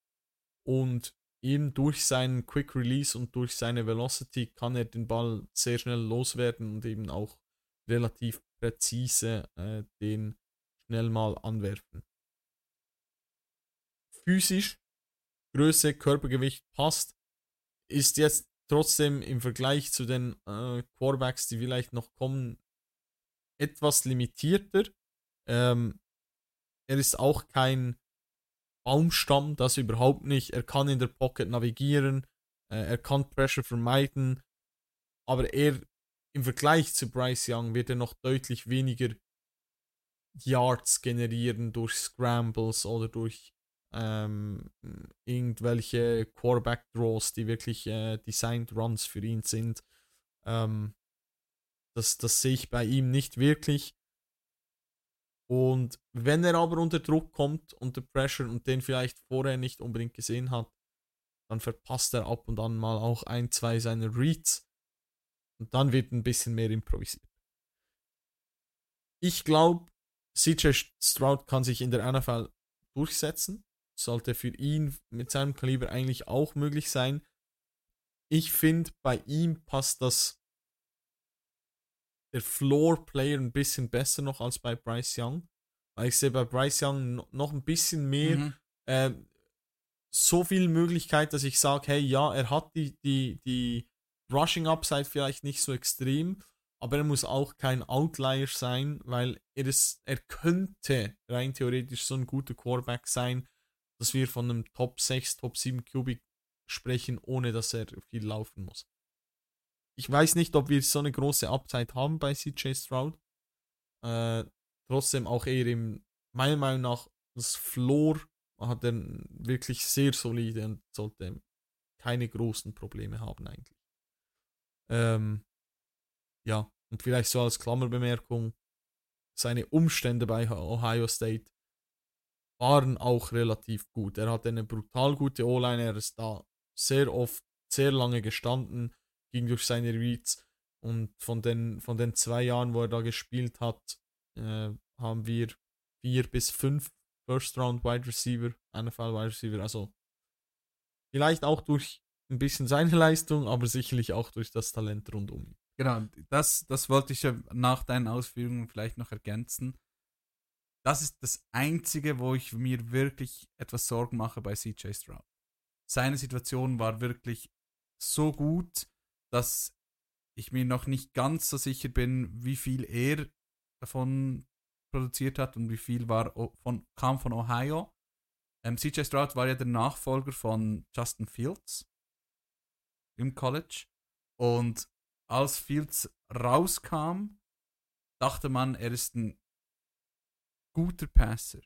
und eben durch seinen Quick Release und durch seine Velocity kann er den Ball sehr schnell loswerden und eben auch relativ präzise äh, den schnell mal anwerfen. Physisch, Größe, Körpergewicht passt, ist jetzt trotzdem im Vergleich zu den äh, Quarterbacks, die vielleicht noch kommen, etwas limitierter. Ähm, er ist auch kein Baumstamm, das überhaupt nicht. Er kann in der Pocket navigieren, äh, er kann Pressure vermeiden, aber er im Vergleich zu Bryce Young wird er noch deutlich weniger Yards generieren durch Scrambles oder durch ähm, irgendwelche Quarterback Draws, die wirklich äh, Designed Runs für ihn sind. Ähm, das, das sehe ich bei ihm nicht wirklich. Und wenn er aber unter Druck kommt, unter Pressure und den vielleicht vorher nicht unbedingt gesehen hat, dann verpasst er ab und an mal auch ein, zwei seiner Reads. Und dann wird ein bisschen mehr improvisiert. Ich glaube, CJ Stroud kann sich in der NFL durchsetzen. Sollte für ihn mit seinem Kaliber eigentlich auch möglich sein. Ich finde, bei ihm passt das der Floor Player ein bisschen besser noch als bei Bryce Young. Weil ich sehe bei Bryce Young noch ein bisschen mehr mhm. äh, so viel Möglichkeit, dass ich sage, hey, ja, er hat die, die, die Rushing Upside vielleicht nicht so extrem, aber er muss auch kein Outlier sein, weil er, ist, er könnte rein theoretisch so ein guter Quarterback sein, dass wir von einem Top 6, Top 7 Cubic sprechen, ohne dass er viel laufen muss ich weiß nicht, ob wir so eine große Upside haben bei CJ Stroud. Äh, trotzdem auch eher im, meiner Meinung nach, das Floor hat er wirklich sehr solide und sollte keine großen Probleme haben eigentlich. Ähm, ja, und vielleicht so als Klammerbemerkung, seine Umstände bei Ohio State waren auch relativ gut. Er hatte eine brutal gute O-Line, er ist da sehr oft, sehr lange gestanden ging durch seine Reads. Und von den, von den zwei Jahren, wo er da gespielt hat, äh, haben wir vier bis fünf First Round Wide Receiver, NFL Wide Receiver. Also vielleicht auch durch ein bisschen seine Leistung, aber sicherlich auch durch das Talent rundum. Genau, das, das wollte ich ja nach deinen Ausführungen vielleicht noch ergänzen. Das ist das Einzige, wo ich mir wirklich etwas Sorgen mache bei CJ Stroud. Seine Situation war wirklich so gut, dass ich mir noch nicht ganz so sicher bin, wie viel er davon produziert hat und wie viel war von, kam von Ohio. Ähm, CJ Stroud war ja der Nachfolger von Justin Fields im College. Und als Fields rauskam, dachte man, er ist ein guter Passer.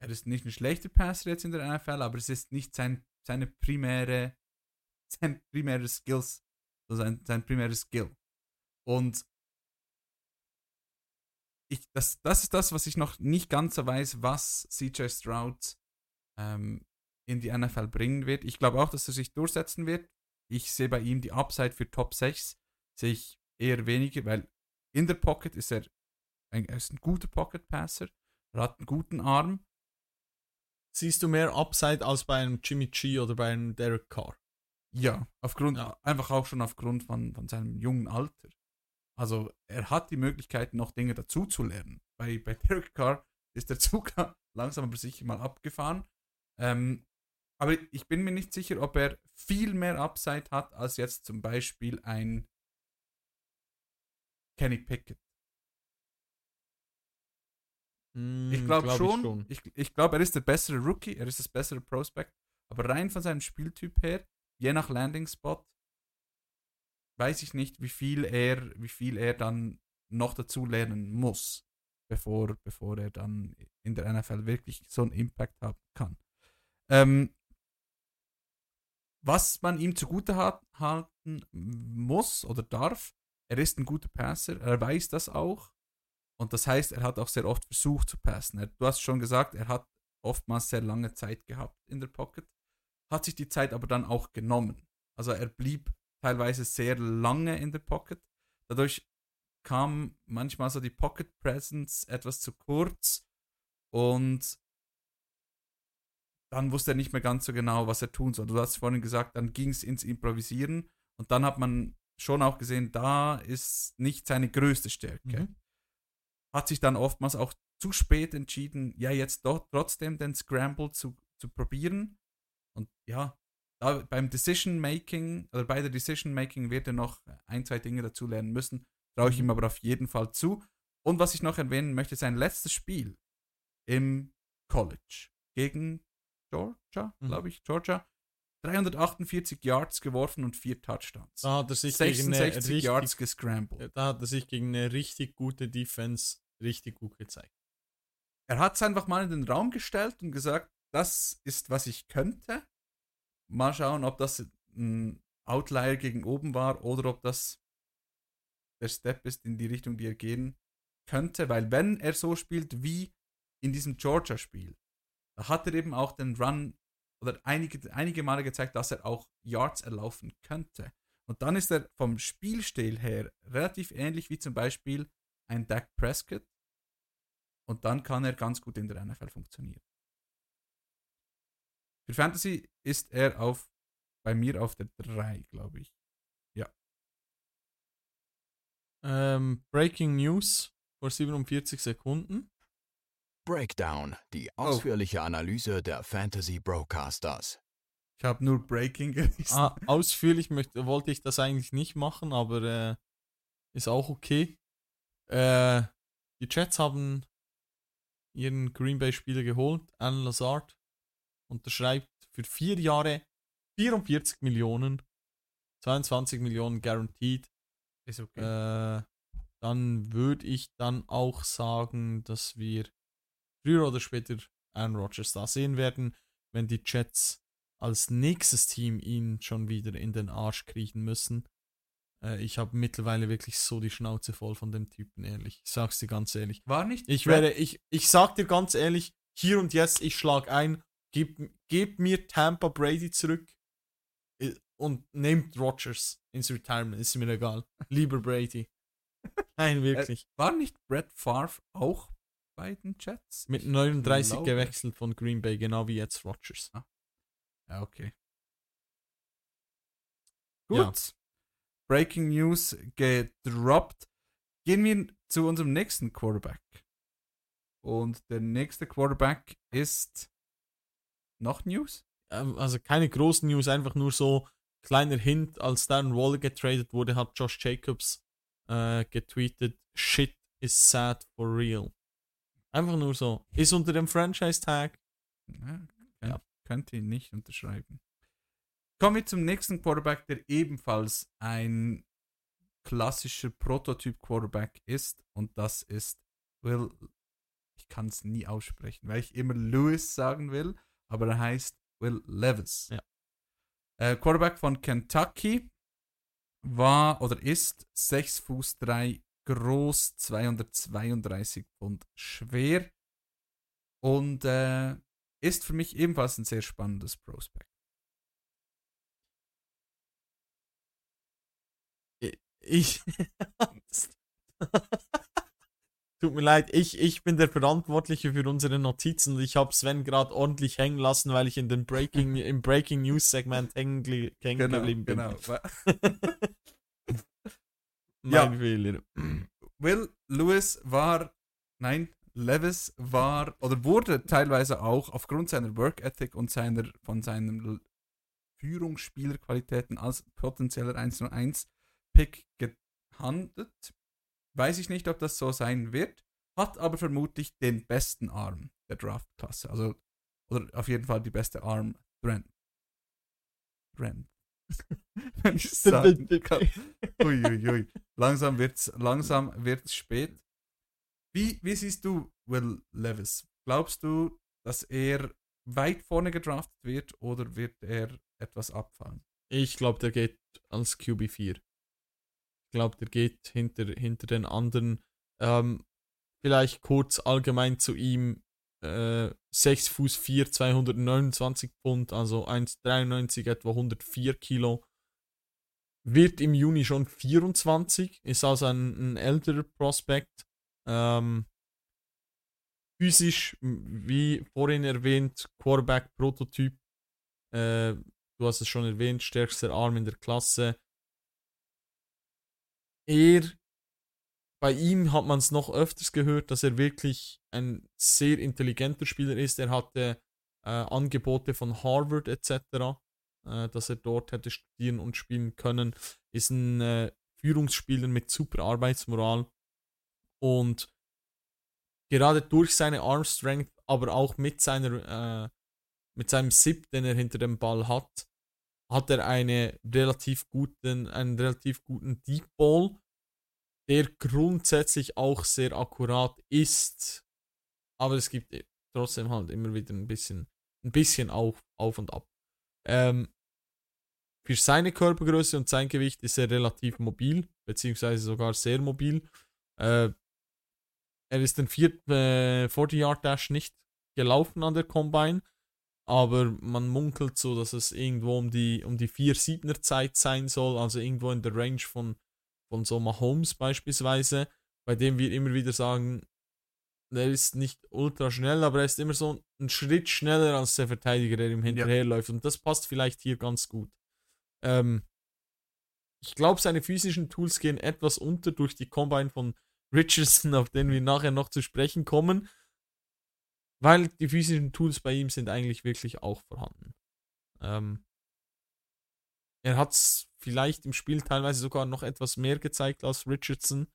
Er ist nicht ein schlechter Passer jetzt in der NFL, aber es ist nicht sein, seine primäre sein primäres Skills, also sein, sein primäres Skill. Und ich, das, das ist das, was ich noch nicht ganz so weiß, was CJ Stroud ähm, in die NFL bringen wird. Ich glaube auch, dass er sich durchsetzen wird. Ich sehe bei ihm die Upside für Top 6, sehe ich eher weniger, weil in der Pocket ist er ein, er ist ein guter Pocket Passer, er hat einen guten Arm. Siehst du mehr Upside als bei einem Jimmy G oder bei einem Derek Carr? Ja, aufgrund, ja. einfach auch schon aufgrund von, von seinem jungen Alter. Also er hat die Möglichkeit, noch Dinge dazu zu lernen. Bei, bei Derek Carr ist der Zug langsam aber sicher mal abgefahren. Ähm, aber ich bin mir nicht sicher, ob er viel mehr Upside hat als jetzt zum Beispiel ein Kenny Pickett. Hm, Ich glaube glaub schon. Ich, ich glaube, er ist der bessere Rookie, er ist das bessere Prospect. Aber rein von seinem Spieltyp her, je nach Landing Spot, weiß ich nicht, wie viel er, wie viel er dann noch dazu lernen muss, bevor, bevor er dann in der NFL wirklich so einen Impact haben kann. Ähm, was man ihm zugute hat, halten muss oder darf, er ist ein guter Passer, er weiß das auch. Und das heißt, er hat auch sehr oft versucht zu passen. Er, du hast schon gesagt, er hat oftmals sehr lange Zeit gehabt in der Pocket, hat sich die Zeit aber dann auch genommen. Also er blieb teilweise sehr lange in der Pocket. Dadurch kam manchmal so die Pocket Presence etwas zu kurz und dann wusste er nicht mehr ganz so genau, was er tun soll. Du hast vorhin gesagt, dann ging es ins Improvisieren und dann hat man schon auch gesehen, da ist nicht seine größte Stärke. Mhm. Hat sich dann oftmals auch zu spät entschieden, ja, jetzt doch trotzdem den Scramble zu, zu probieren. Und ja, beim Decision Making oder bei der Decision Making wird er noch ein, zwei Dinge dazu lernen müssen. Traue ich ihm aber auf jeden Fall zu. Und was ich noch erwähnen möchte, sein letztes Spiel im College gegen Georgia, Mhm. glaube ich, Georgia. 348 Yards geworfen und vier Touchdowns. Da hat er sich gegen eine 66 richtig, Yards gescrambled. da hat er sich gegen eine richtig gute Defense richtig gut gezeigt. Er hat es einfach mal in den Raum gestellt und gesagt, das ist, was ich könnte. Mal schauen, ob das ein Outlier gegen oben war oder ob das der Step ist in die Richtung, die er gehen könnte. Weil wenn er so spielt wie in diesem Georgia-Spiel, da hat er eben auch den Run oder einige, einige Male gezeigt, dass er auch Yards erlaufen könnte. Und dann ist er vom Spielstil her relativ ähnlich wie zum Beispiel ein Dak Prescott. Und dann kann er ganz gut in der NFL funktionieren. Für Fantasy ist er auf bei mir auf der 3, glaube ich. Ähm, Breaking News vor 47 Sekunden. Breakdown, die ausführliche Analyse der Fantasy Broadcasters. Ich habe nur Breaking gelesen. Ah, ausführlich möchte, wollte ich das eigentlich nicht machen, aber äh, ist auch okay. Äh, die Jets haben ihren Green Bay-Spieler geholt, Alan Lazard, unterschreibt für vier Jahre 44 Millionen, 22 Millionen guaranteed. Ist okay. Äh, dann würde ich dann auch sagen, dass wir früher oder später Aaron Rodgers da sehen werden, wenn die Jets als nächstes Team ihn schon wieder in den Arsch kriechen müssen. Äh, ich habe mittlerweile wirklich so die Schnauze voll von dem Typen, ehrlich. Ich sag's dir ganz ehrlich. War nicht Ich werde, ich, ich sag dir ganz ehrlich, hier und jetzt, ich schlag ein, gib, gib mir Tampa Brady zurück äh, und nehmt Rodgers ins Retirement, ist mir egal. Lieber Brady. Nein, wirklich. war nicht Brett Favre auch bei den Jets? Mit 39 glaube- gewechselt von Green Bay, genau wie jetzt Rodgers. Ja, okay. Ja. Gut. Breaking News gedroppt. Gehen wir zu unserem nächsten Quarterback. Und der nächste Quarterback ist noch News? Ähm, Also keine großen News, einfach nur so kleiner Hint, als Darren Waller getradet wurde, hat Josh Jacobs äh, getweetet, shit is sad for real. Einfach nur so. Ist unter dem Franchise-Tag. Ja, Ja. Könnte ihn nicht unterschreiben. Kommen wir zum nächsten Quarterback, der ebenfalls ein klassischer Prototyp-Quarterback ist. Und das ist Will. Ich kann es nie aussprechen, weil ich immer Lewis sagen will. Aber er heißt Will Levis. Ja. Äh, Quarterback von Kentucky war oder ist 6 Fuß 3 groß, 232 Pfund schwer und äh, ist für mich ebenfalls ein sehr spannendes Prospect. Ich. Tut mir leid, ich, ich bin der Verantwortliche für unsere Notizen und ich habe Sven gerade ordentlich hängen lassen, weil ich in den Breaking, im Breaking News Segment hängen, hängen geblieben bin. mein Ja. Fehler. Will Lewis war, nein, Levis war oder wurde teilweise auch aufgrund seiner Work Ethic und seiner von seinen Führungsspielerqualitäten als potenzieller 1-1 Pick gehandelt. Weiß ich nicht, ob das so sein wird. hat aber vermutlich den besten Arm der Draftklasse. Also, oder auf jeden Fall die beste Arm Strength. Strength. Wenn ich sagen kann. Uiuiui. Langsam wird's, langsam wird's spät. Wie, wie siehst du Will Levis? Glaubst du, dass er weit vorne gedraftet wird oder wird er etwas abfallen? Ich glaube, der geht als QB4. Ich glaube, der geht hinter, hinter den anderen. Ähm, vielleicht kurz allgemein zu ihm. Äh, 6 Fuß 4, 229 Pfund, also 1,93, etwa 104 Kilo. Wird im Juni schon 24, ist also ein, ein älterer Prospekt. Ähm, physisch, wie vorhin erwähnt, Quarterback-Prototyp. Äh, du hast es schon erwähnt, stärkster Arm in der Klasse. Er, bei ihm hat man es noch öfters gehört, dass er wirklich ein sehr intelligenter Spieler ist. Er hatte äh, Angebote von Harvard etc., äh, dass er dort hätte studieren und spielen können. Ist ein äh, Führungsspieler mit super Arbeitsmoral und gerade durch seine Arm Strength, aber auch mit seiner äh, mit seinem Sip, den er hinter dem Ball hat, hat er eine relativ guten, einen relativ guten Deep Ball, der grundsätzlich auch sehr akkurat ist, aber es gibt trotzdem halt immer wieder ein bisschen, ein bisschen auf, auf und ab. Ähm, für seine Körpergröße und sein Gewicht ist er relativ mobil, beziehungsweise sogar sehr mobil. Äh, er ist den 40-Yard-Dash äh, nicht gelaufen an der Combine, aber man munkelt so, dass es irgendwo um die, um die 4-7er Zeit sein soll, also irgendwo in der Range von, von so Mahomes beispielsweise, bei dem wir immer wieder sagen, der ist nicht ultra schnell, aber er ist immer so einen Schritt schneller als der Verteidiger, der ihm hinterherläuft. Ja. Und das passt vielleicht hier ganz gut. Ähm, ich glaube, seine physischen Tools gehen etwas unter durch die Combine von Richardson, auf den wir nachher noch zu sprechen kommen. Weil die physischen Tools bei ihm sind eigentlich wirklich auch vorhanden. Ähm, er hat es vielleicht im Spiel teilweise sogar noch etwas mehr gezeigt als Richardson.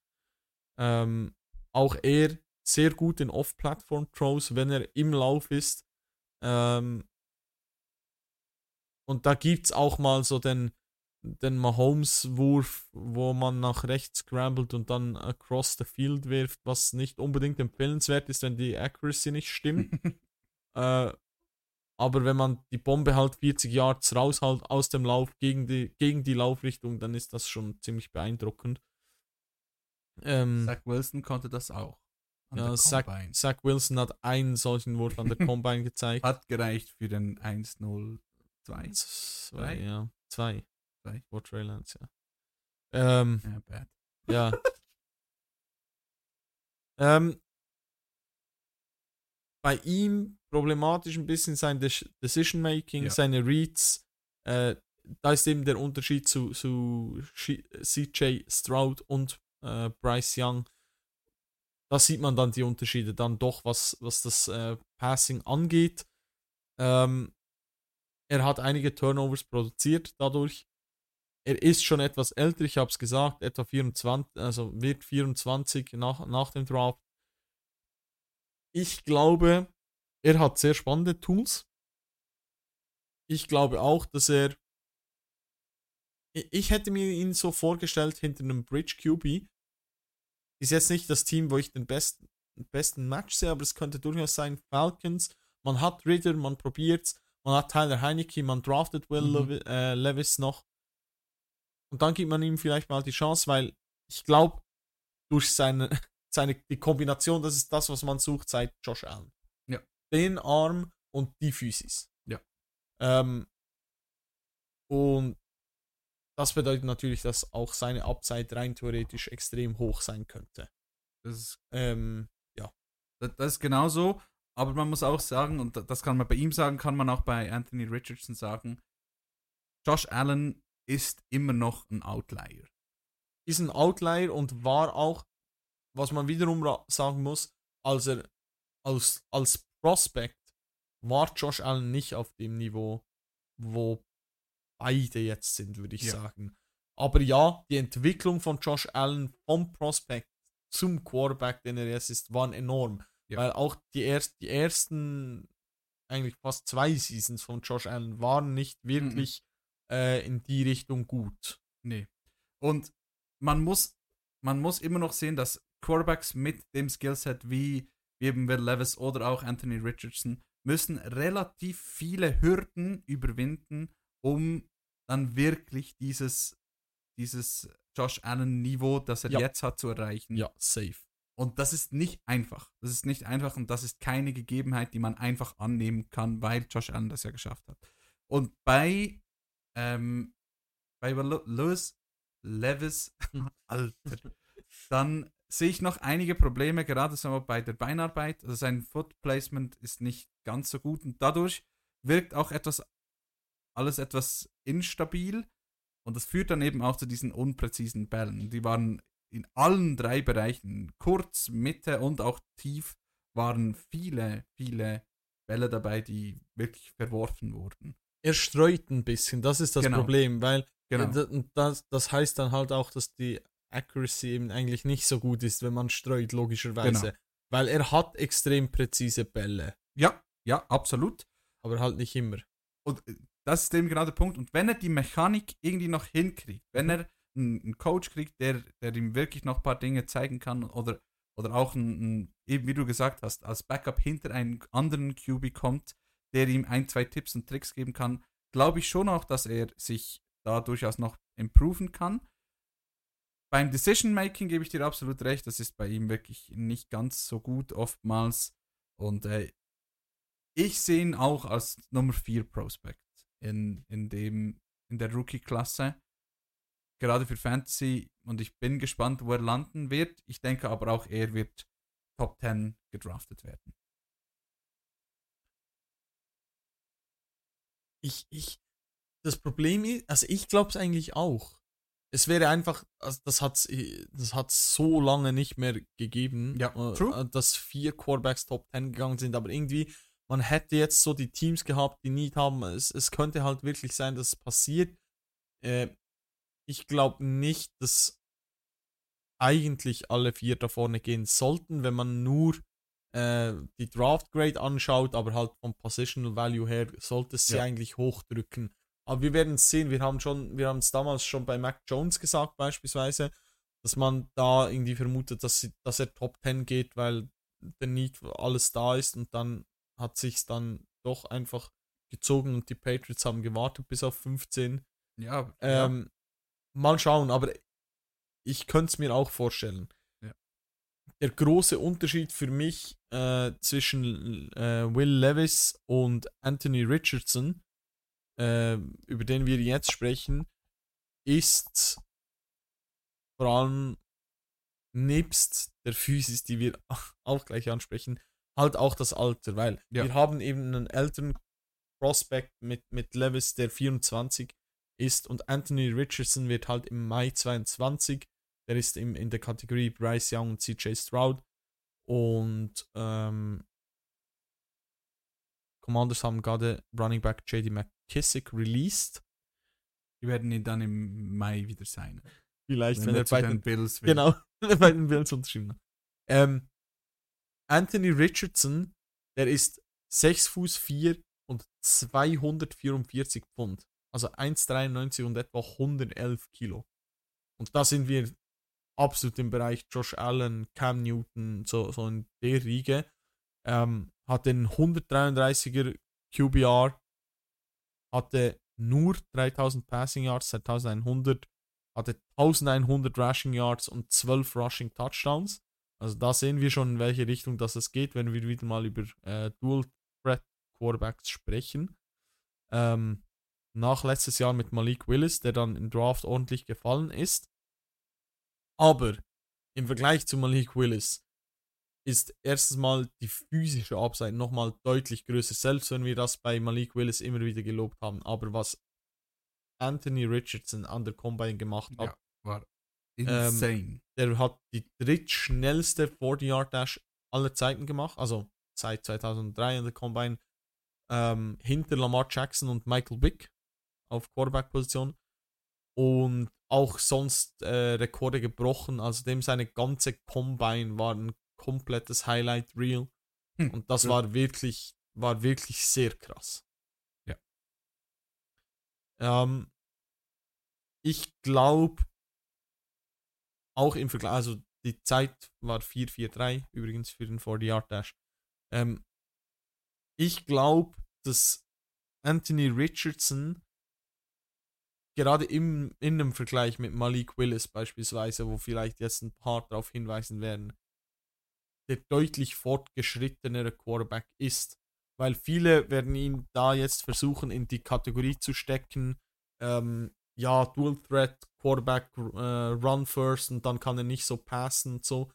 Ähm, auch er sehr gut in Off-Platform-Throws, wenn er im Lauf ist. Ähm, und da gibt es auch mal so den, den Mahomes-Wurf, wo man nach rechts scrambled und dann across the field wirft, was nicht unbedingt empfehlenswert ist, wenn die Accuracy nicht stimmt. äh, aber wenn man die Bombe halt 40 Yards raushält aus dem Lauf gegen die, gegen die Laufrichtung, dann ist das schon ziemlich beeindruckend. Ähm, Zach Wilson konnte das auch. Ja, Zach, Zach, Wilson hat einen solchen Wurf an der Combine gezeigt. Hat gereicht für den 1-0-2. Zwei, ja. Zwei. Zwei. Vor Trey Lance, ja. Ähm, ja, bad. Ja. ähm, bei ihm problematisch ein bisschen sein Decision Making, ja. seine Reads. Äh, da ist eben der Unterschied zu, zu CJ Stroud und äh, Bryce Young. Da sieht man dann die Unterschiede dann doch, was, was das äh, Passing angeht. Ähm, er hat einige Turnovers produziert dadurch er ist schon etwas älter, ich habe es gesagt, etwa 24, also wird 24 nach, nach dem Draft. Ich glaube, er hat sehr spannende Tools. Ich glaube auch, dass er. Ich hätte mir ihn so vorgestellt hinter einem Bridge QB. Ist jetzt nicht das Team, wo ich den besten, besten Match sehe, aber es könnte durchaus sein Falcons. Man hat Ritter, man probiert's. Man hat Tyler Heinecke, man draftet Will mhm. Äh, Levis noch. Und dann gibt man ihm vielleicht mal die Chance, weil ich glaube, durch seine, seine die Kombination, das ist das, was man sucht seit Josh Allen. Den Arm und die Physis. Ja. Ähm, und das bedeutet natürlich, dass auch seine Upside rein theoretisch extrem hoch sein könnte. Das ist, ähm, ja. Das, das ist genauso, aber man muss auch sagen, und das kann man bei ihm sagen, kann man auch bei Anthony Richardson sagen, Josh Allen ist immer noch ein Outlier. Ist ein Outlier und war auch, was man wiederum sagen muss, als er als, als Prospect war Josh Allen nicht auf dem Niveau, wo beide jetzt sind, würde ich ja. sagen. Aber ja, die Entwicklung von Josh Allen vom Prospect zum Quarterback, den er jetzt ist, waren enorm. Ja. Weil auch die, erst, die ersten, eigentlich fast zwei Seasons von Josh Allen waren nicht wirklich äh, in die Richtung gut. Nee. Und man muss, man muss immer noch sehen, dass Quarterbacks mit dem Skillset wie eben Will Levis oder auch Anthony Richardson müssen relativ viele Hürden überwinden, um dann wirklich dieses, dieses Josh Allen-Niveau, das er Ja. jetzt hat, zu erreichen. Ja, safe. Und das ist nicht einfach. Das ist nicht einfach und das ist keine Gegebenheit, die man einfach annehmen kann, weil Josh Allen das ja geschafft hat. Und bei, ähm, bei Lewis Levis, Alter, dann sehe ich noch einige Probleme, gerade sagen wir bei der Beinarbeit. Also sein Foot Placement ist nicht ganz so gut und dadurch wirkt auch etwas, alles etwas instabil. Und das führt dann eben auch zu diesen unpräzisen Bällen. Die waren in allen drei Bereichen, kurz, Mitte und auch tief, waren viele, viele Bälle dabei, die wirklich verworfen wurden. Er streut ein bisschen, das ist das Genau. Problem, weil Genau. äh, das, das heißt dann halt auch, dass die Accuracy eben eigentlich nicht so gut ist, wenn man streut, logischerweise. Genau. Weil er hat extrem präzise Bälle, Ja, ja, absolut. aber halt nicht immer. Und äh, das ist eben genau der Punkt. Und wenn er die Mechanik irgendwie noch hinkriegt, wenn er einen, einen Coach kriegt, der, der ihm wirklich noch ein paar Dinge zeigen kann oder, oder auch ein, eben wie du gesagt hast, als Backup hinter einem anderen QB kommt, der ihm ein, zwei Tipps und Tricks geben kann, glaube ich schon auch, dass er sich da durchaus noch improven kann. Beim Decision Making gebe ich dir absolut recht, das ist bei ihm wirklich nicht ganz so gut oftmals. Und äh, ich sehe ihn auch als Nummer 4 Prospect in, in, dem, in der Rookie-Klasse. Gerade für Fantasy. Und ich bin gespannt, wo er landen wird. Ich denke aber auch, er wird Top 10 gedraftet werden. Ich, ich, das Problem ist, also ich glaube es eigentlich auch. Es wäre einfach, also das hat das hat's so lange nicht mehr gegeben, Ja, äh, äh, dass vier Quarterbacks Top 10 gegangen sind, aber irgendwie, man hätte jetzt so die Teams gehabt, die Need haben. Es, es könnte halt wirklich sein, dass es passiert. Äh, ich glaube nicht, dass eigentlich alle vier da vorne gehen sollten, wenn man nur äh, die Draft Grade anschaut, aber halt vom Positional Value her sollte es sie Ja. eigentlich hochdrücken. Aber wir werden es sehen. Wir haben schon, wir haben es damals schon bei Mac Jones gesagt, beispielsweise, dass man da irgendwie vermutet, dass, sie, dass er Top 10 geht, weil der Need alles da ist und dann hat sich dann doch einfach gezogen und die Patriots haben gewartet bis auf 15. Ja, Ähm, Mal schauen, aber ich könnte es mir auch vorstellen. Ja. Der große Unterschied für mich äh, zwischen äh, Will Levis und Anthony Richardson, äh, über den wir jetzt sprechen, ist vor allem nebst der Physis, die wir auch gleich ansprechen, halt auch das Alter, weil Ja. wir haben eben einen älteren Prospect mit, mit Levis, der 24 ist. Und Anthony Richardson wird halt im Mai 22, der ist im, in der Kategorie Bryce Young und CJ Stroud. Und ähm, Commanders haben gerade Running Back JD McKissick released. die werden ihn dann im Mai wieder sein. Vielleicht, wenn, Wenn er bei den den, Bills will. genau, wenn er bei den Bills unterschrieben hat. Ähm, Anthony Richardson, der ist 6 Fuß 4 und 244 Pfund. Also 1,93 und etwa 111 Kilo. Und da sind wir absolut im Bereich Josh Allen, Cam Newton, so, so in der Riege. Ähm, hat den 133er QBR, hatte nur 3000 Passing Yards, seit 1100, hatte 1100 Rushing Yards und 12 Rushing Touchdowns. Also da sehen wir schon, in welche Richtung das es geht, wenn wir wieder mal über äh, Dual Threat Quarterbacks sprechen. Ähm, nach letztes Jahr mit Malik Willis, der dann im Draft ordentlich gefallen ist. Aber im Vergleich zu Malik Willis ist erstens mal die physische Upside nochmal deutlich größer, selbst wenn wir das bei Malik Willis immer wieder gelobt haben. Aber was Anthony Richardson an der Combine gemacht hat, Ja, war Ähm, insane. der hat die drittschnellste 40-Yard-Dash aller Zeiten gemacht, also seit 2003 in der Combine, ähm, hinter Lamar Jackson und Michael Vick auf Quarterback-Position. und auch sonst äh, Rekorde gebrochen. Also dem seine ganze Combine war ein komplettes Highlight Reel. Hm, Und das ja. war wirklich, war wirklich sehr krass. Ja. Ähm, ich glaube, auch im Vergleich, also die Zeit war 4-4-3 übrigens für den 40-Yard-Dash. Ähm, ich glaube, dass Anthony Richardson gerade im, in einem Vergleich mit Malik Willis beispielsweise, wo vielleicht jetzt ein paar darauf hinweisen werden, der deutlich fortgeschrittenere Quarterback ist. Weil viele werden ihn da jetzt versuchen, in die Kategorie zu stecken, ähm, ja, Dual Threat, Quarterback, äh, Run First und dann kann er nicht so passen und so.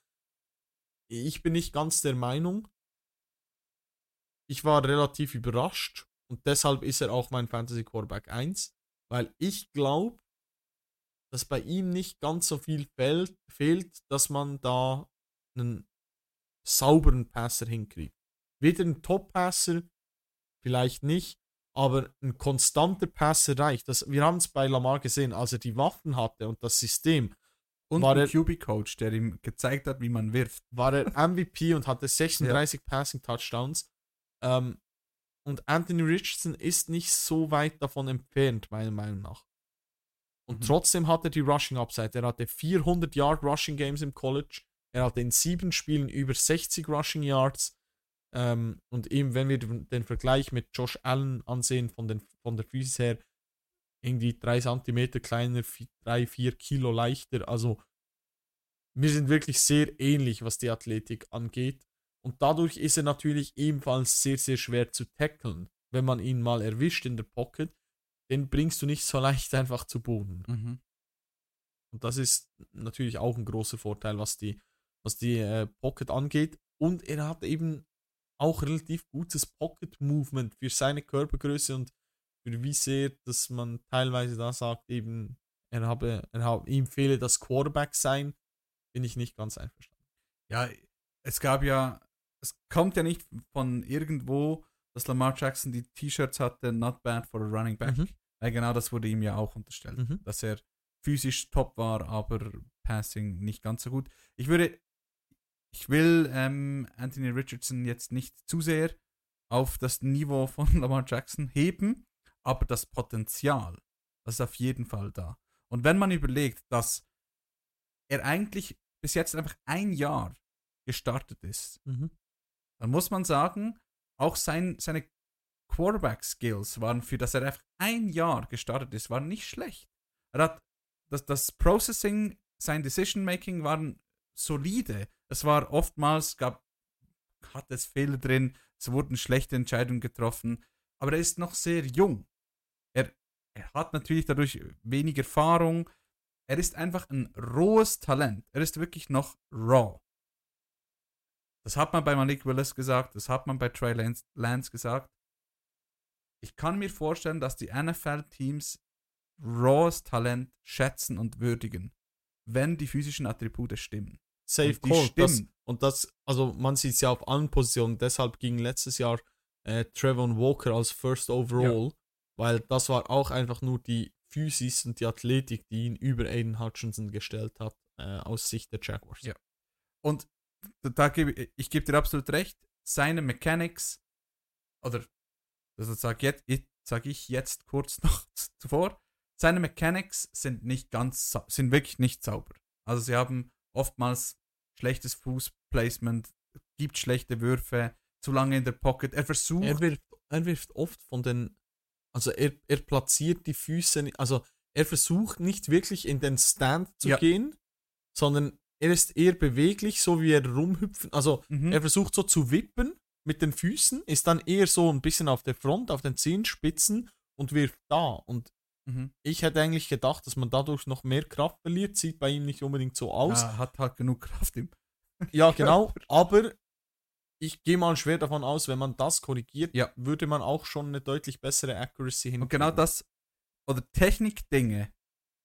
Ich bin nicht ganz der Meinung. Ich war relativ überrascht und deshalb ist er auch mein Fantasy Quarterback 1, weil ich glaube, dass bei ihm nicht ganz so viel fehlt, fehlt, dass man da einen sauberen Passer hinkriegt. Weder ein Top-Passer, vielleicht nicht, aber ein konstanter Passer reicht. Das, wir haben es bei Lamar gesehen, als er die Waffen hatte und das System, Und War ein QB-Coach, der ihm gezeigt hat, wie man wirft. war er MVP und hatte 36 Passing Touchdowns. Ähm, und Anthony Richardson ist nicht so weit davon entfernt, meiner Meinung nach. Und Mhm. trotzdem hat er die Rushing Upside. Er hatte 400 Yard Rushing Games im College. Er hatte in sieben Spielen über 60 Rushing Yards. Ähm, und eben, wenn wir den Vergleich mit Josh Allen ansehen, von, den, von der Physis her, irgendwie 3 cm kleiner, 3, 4 Kilo leichter. Also, wir sind wirklich sehr ähnlich, was die Athletik angeht. Und dadurch ist er natürlich ebenfalls sehr, sehr schwer zu tackeln. Wenn man ihn mal erwischt in der Pocket, den bringst du nicht so leicht einfach zu Boden. Mhm. Und das ist natürlich auch ein großer Vorteil, was die, was die äh, Pocket angeht. Und er hat eben auch relativ gutes Pocket-Movement für seine Körpergröße und für wie sehr, dass man teilweise da sagt, eben, er habe, er habe, ihm fehle das Quarterback sein, bin ich nicht ganz einverstanden. Ja, es gab ja, es kommt ja nicht von irgendwo, dass Lamar Jackson die T-Shirts hatte, not bad for a running back. Mhm. Weil genau das wurde ihm ja auch unterstellt, Mhm. dass er physisch top war, aber Passing nicht ganz so gut. Ich würde, ich will ähm, Anthony Richardson jetzt nicht zu sehr auf das Niveau von Lamar Jackson heben, aber das Potenzial, das ist auf jeden Fall da. Und wenn man überlegt, dass er eigentlich bis jetzt einfach ein Jahr gestartet ist, Mhm. dann muss man sagen, auch sein, seine Quarterback-Skills waren für das er einfach ein Jahr gestartet ist, waren nicht schlecht. Er hat das, das Processing, sein Decision-Making waren solide. Es war oftmals, gab, hat es Fehler drin, es wurden schlechte Entscheidungen getroffen, aber er ist noch sehr jung. Er, er hat natürlich dadurch wenig Erfahrung. Er ist einfach ein rohes Talent. Er ist wirklich noch raw. Das hat man bei Malik Willis gesagt, das hat man bei Trey Lance, Lance gesagt. Ich kann mir vorstellen, dass die NFL-Teams raws Talent schätzen und würdigen, wenn die physischen Attribute stimmen. Safe die Call. Das, und das, also man sieht es ja auf allen Positionen, deshalb ging letztes Jahr äh, Trevor Walker als First Overall, weil das war auch einfach nur die Physis und die Athletik, die ihn über Aiden Hutchinson gestellt hat, äh, aus Sicht der Jaguars. Ja. Und da, gebe ich, ich gebe dir absolut recht, seine Mechanics, oder das sage jetzt, sag ich jetzt kurz noch zuvor, seine Mechanics sind nicht ganz, sind wirklich nicht sauber. Also sie haben oftmals schlechtes Fußplacement, gibt schlechte Würfe, zu lange in der Pocket. Er versucht, Er, wirft, er wirft oft von den, also er, er platziert die Füße, also er versucht nicht wirklich in den Stand zu Ja. gehen, sondern er ist eher beweglich, so wie er rumhüpfen, also Mhm. er versucht so zu wippen mit den Füßen, ist dann eher so ein bisschen auf der Front, auf den Zehenspitzen und wirft da. Und Mhm. ich hätte eigentlich gedacht, dass man dadurch noch mehr Kraft verliert, sieht bei ihm nicht unbedingt so aus. Ja, hat halt genug Kraft im. Ja, genau. Aber ich gehe mal schwer davon aus, wenn man das korrigiert, Ja. würde man auch schon eine deutlich bessere Accuracy hinkriegen. Und genau das, oder Technikdinge,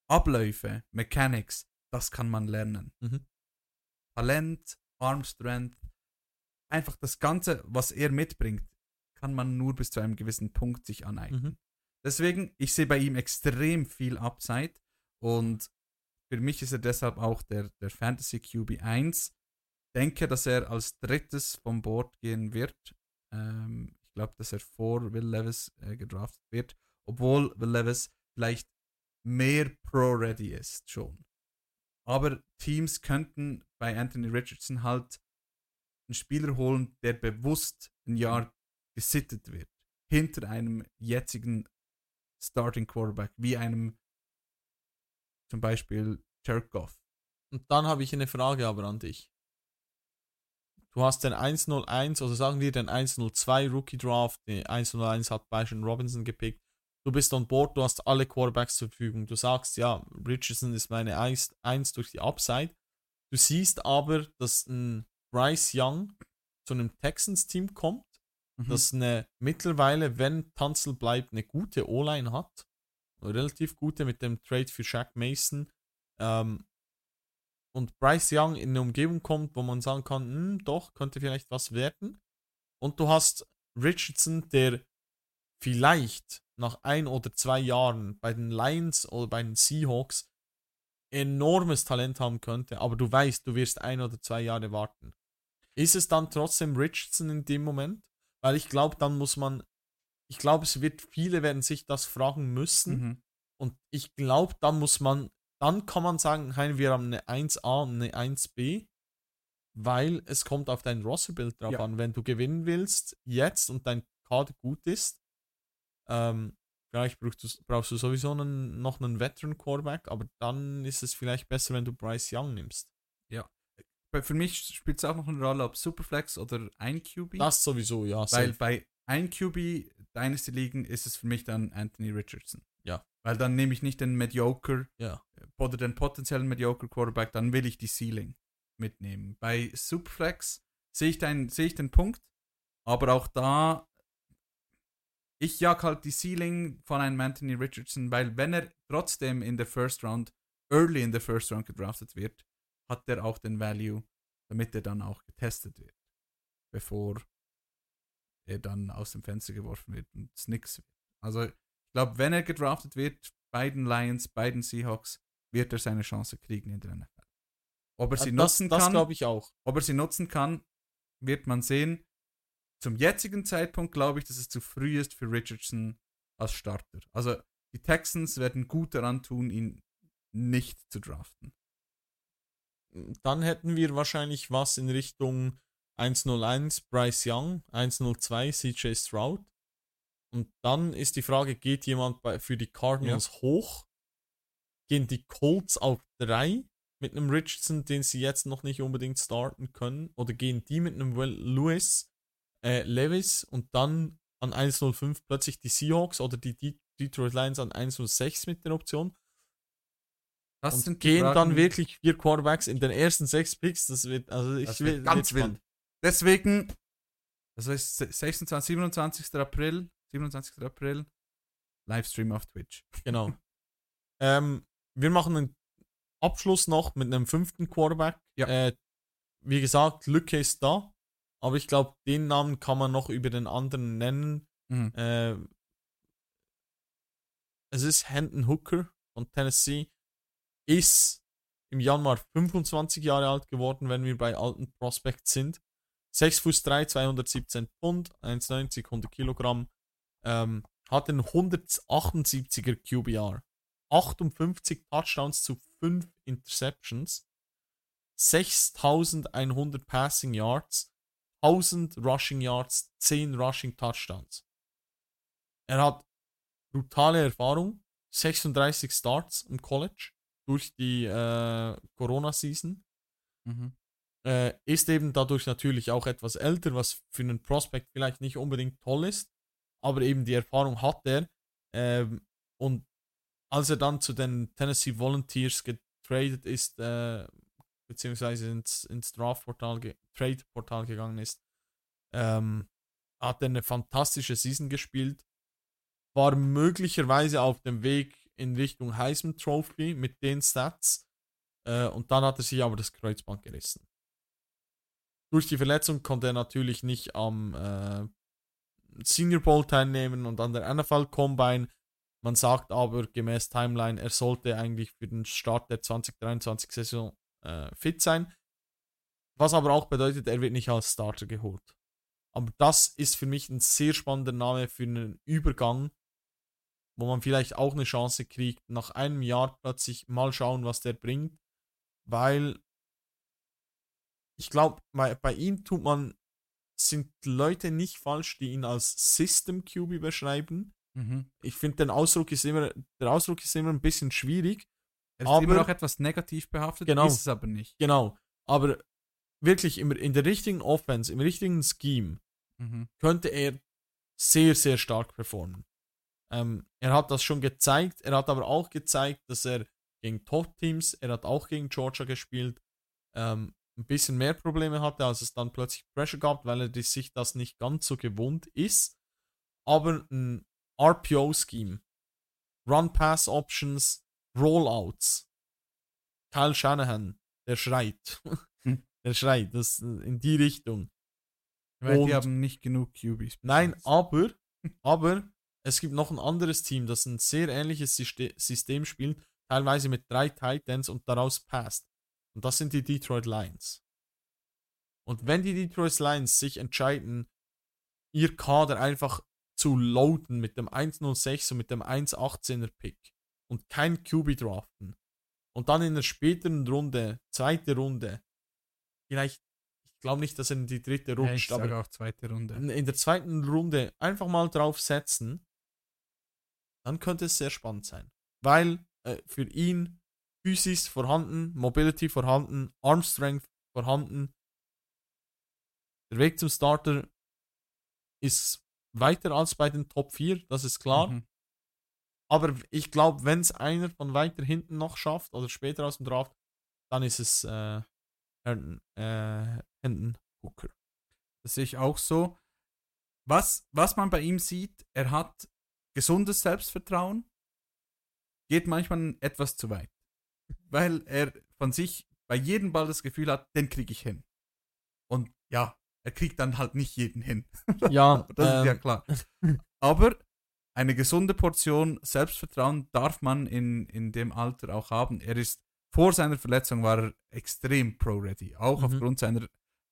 Abläufe, Mechanics, das kann man lernen. Mhm. Talent, Arm Strength, einfach das Ganze, was er mitbringt, kann man nur bis zu einem gewissen Punkt sich aneignen. Mhm. Deswegen, ich sehe bei ihm extrem viel Upside Und für mich ist er deshalb auch der, der Fantasy QB 1. Denke, dass er als drittes vom Board gehen wird. Ähm, ich glaube, dass er vor Will Levis äh, gedraftet wird. Obwohl Will Levis vielleicht mehr Pro-Ready ist schon. Aber Teams könnten bei Anthony Richardson halt einen Spieler holen, der bewusst ein Jahr gesittet wird. Hinter einem jetzigen Starting Quarterback, wie einem zum Beispiel Jared Goff. Und dann habe ich eine Frage aber an dich. Du hast den 101, also sagen wir den 102 Rookie Draft, den 101 hat Byron Robinson gepickt. Du bist on board, du hast alle Quarterbacks zur Verfügung. Du sagst, ja, Richardson ist meine 1, 1 durch die Upside. Du siehst aber, dass ein Bryce Young zu einem Texans-Team kommt, mhm. das eine mittlerweile, wenn Tanzel bleibt, eine gute O-Line hat. Eine relativ gute mit dem Trade für Shaq Mason. Ähm, und Bryce Young in eine Umgebung kommt, wo man sagen kann, hm, doch, könnte vielleicht was werden. Und du hast Richardson, der vielleicht nach ein oder zwei Jahren bei den Lions oder bei den Seahawks enormes Talent haben könnte, aber du weißt, du wirst ein oder zwei Jahre warten. Ist es dann trotzdem Richardson in dem Moment? Weil ich glaube, dann muss man, ich glaube, es wird, viele werden sich das fragen müssen. Mhm. Und ich glaube, dann muss man, dann kann man sagen, hey, wir haben eine 1a und eine 1b, weil es kommt auf dein Rosterbild drauf ja. an. Wenn du gewinnen willst, jetzt und dein Kader gut ist, ähm, vielleicht brauchst du, brauchst du sowieso einen, noch einen Veteran Quarterback, aber dann ist es vielleicht besser, wenn du Bryce Young nimmst. Für mich spielt es auch noch eine Rolle, ob Superflex oder ein QB. Das sowieso, ja. Weil safe. bei ein QB Dynasty liegen ist es für mich dann Anthony Richardson. Ja. Weil dann nehme ich nicht den Mediocre ja. oder den potenziellen Mediocre Quarterback, dann will ich die Ceiling mitnehmen. Bei Superflex sehe ich, den, sehe ich den Punkt, aber auch da ich jag halt die Ceiling von einem Anthony Richardson, weil wenn er trotzdem in der First Round, early in der First Round gedraftet wird, hat er auch den Value, damit er dann auch getestet wird, bevor er dann aus dem Fenster geworfen wird und es nix wird. Also ich glaube, wenn er gedraftet wird, bei den Lions, bei den Seahawks, wird er seine Chance kriegen in der NFL. Ob er sie das, nutzen das kann, glaube ich auch. Ob er sie nutzen kann, wird man sehen. Zum jetzigen Zeitpunkt glaube ich, dass es zu früh ist für Richardson als Starter. Also die Texans werden gut daran tun, ihn nicht zu draften. Dann hätten wir wahrscheinlich was in Richtung 101 Bryce Young, 102 CJ Stroud. Und dann ist die Frage, geht jemand bei, für die Cardinals ja. hoch? Gehen die Colts auf 3 mit einem Richardson, den sie jetzt noch nicht unbedingt starten können? Oder gehen die mit einem Will Lewis, äh, Levis und dann an 1.05 plötzlich die Seahawks oder die Detroit Lions an 1.06 mit der Option. Das und gehen Fragen, dann wirklich vier Quarterbacks in den ersten sechs Picks. Das wird, also ich will, ganz wild. Deswegen, das heißt 26, 27. April, 27. April, Livestream auf Twitch. Genau. ähm, wir machen einen Abschluss noch mit einem fünften Quarterback. Ja. Äh, wie gesagt, Lücke ist da. Aber ich glaube, den Namen kann man noch über den anderen nennen. Mhm. Äh, es ist Hendon Hooker von Tennessee. Ist im Januar 25 Jahre alt geworden, wenn wir bei alten Prospects sind. 6 Fuß 3, 217 Pfund, 1,90, 100 Kilogramm. Ähm, hat einen 178er QBR. 58 Touchdowns zu 5 Interceptions. 6100 Passing Yards 1000 Rushing Yards, 10 Rushing Touchdowns. Er hat brutale Erfahrung, 36 Starts im College durch die äh, Corona-Season. Mhm. Äh, ist eben dadurch natürlich auch etwas älter, was für einen Prospect vielleicht nicht unbedingt toll ist, aber eben die Erfahrung hat er. Ähm, und als er dann zu den Tennessee Volunteers getradet ist, äh, beziehungsweise ins, ins Draft-Portal, Trade-Portal gegangen ist, ähm, hat er eine fantastische Season gespielt. War möglicherweise auf dem Weg in Richtung Heisman Trophy mit den Stats. Äh, und dann hat er sich aber das Kreuzband gerissen. Durch die Verletzung konnte er natürlich nicht am äh, Senior Bowl teilnehmen und an der NFL Combine Man sagt aber gemäß Timeline, er sollte eigentlich für den Start der 2023-Saison äh, fit sein. Was aber auch bedeutet, er wird nicht als Starter geholt. Aber das ist für mich ein sehr spannender Name für einen Übergang, wo man vielleicht auch eine Chance kriegt, nach einem Jahr plötzlich mal schauen, was der bringt. Weil ich glaube, bei, bei ihm tut man, sind Leute nicht falsch, die ihn als System QB beschreiben. Mhm. Ich finde, den Ausdruck ist immer, der Ausdruck ist immer ein bisschen schwierig. Er ist Aber- immer noch etwas negativ behaftet, Genau. ist es aber nicht. Genau. Aber wirklich im, in der richtigen Offense, im richtigen Scheme, Mhm. könnte er sehr, sehr stark performen. Ähm, er hat das schon gezeigt. Er hat aber auch gezeigt, dass er gegen Top-Teams, er hat auch gegen Georgia gespielt, ähm, ein bisschen mehr Probleme hatte, als es dann plötzlich Pressure gab, weil er sich das nicht ganz so gewohnt ist. Aber ein RPO-Scheme, Run-Pass-Options, Rollouts, Kyle Shanahan, der schreit. Hm. der schreit, das in die Richtung. Weil Und- die haben nicht genug QBs. Nein, aber, aber es gibt noch ein anderes Team, das ein sehr ähnliches Syste- System spielt, teilweise mit drei Titans und daraus passt. Und das sind die Detroit Lions. Und wenn die Detroit Lions sich entscheiden, ihr Kader einfach zu loaden mit dem 106 und mit dem 118er Pick und kein QB draften und dann in der späteren Runde, zweite Runde, vielleicht, ich glaube nicht, dass er in die dritte Ja, rutscht, aber sage auch zweite Runde. in in der zweiten Runde einfach mal drauf setzen, dann könnte es sehr spannend sein. Weil äh, für ihn Physis vorhanden, Mobility vorhanden, Arm Strength vorhanden. Der Weg zum Starter ist weiter als bei den Top 4, das ist klar. Mhm. Aber ich glaube, wenn es einer von weiter hinten noch schafft oder später aus dem Draft, dann ist es äh, Herndon, äh, Hendon Hooker. Das sehe ich auch so. Was, was man bei ihm sieht, er hat gesundes Selbstvertrauen, geht manchmal etwas zu weit. Weil er von sich bei jedem Ball das Gefühl hat, den kriege ich hin. Und ja, er kriegt dann halt nicht jeden hin. Ja, das ist ja ähm, klar. Aber eine gesunde Portion Selbstvertrauen darf man in, in dem Alter auch haben. Er ist vor seiner Verletzung war er extrem pro-ready, auch Mhm. aufgrund seiner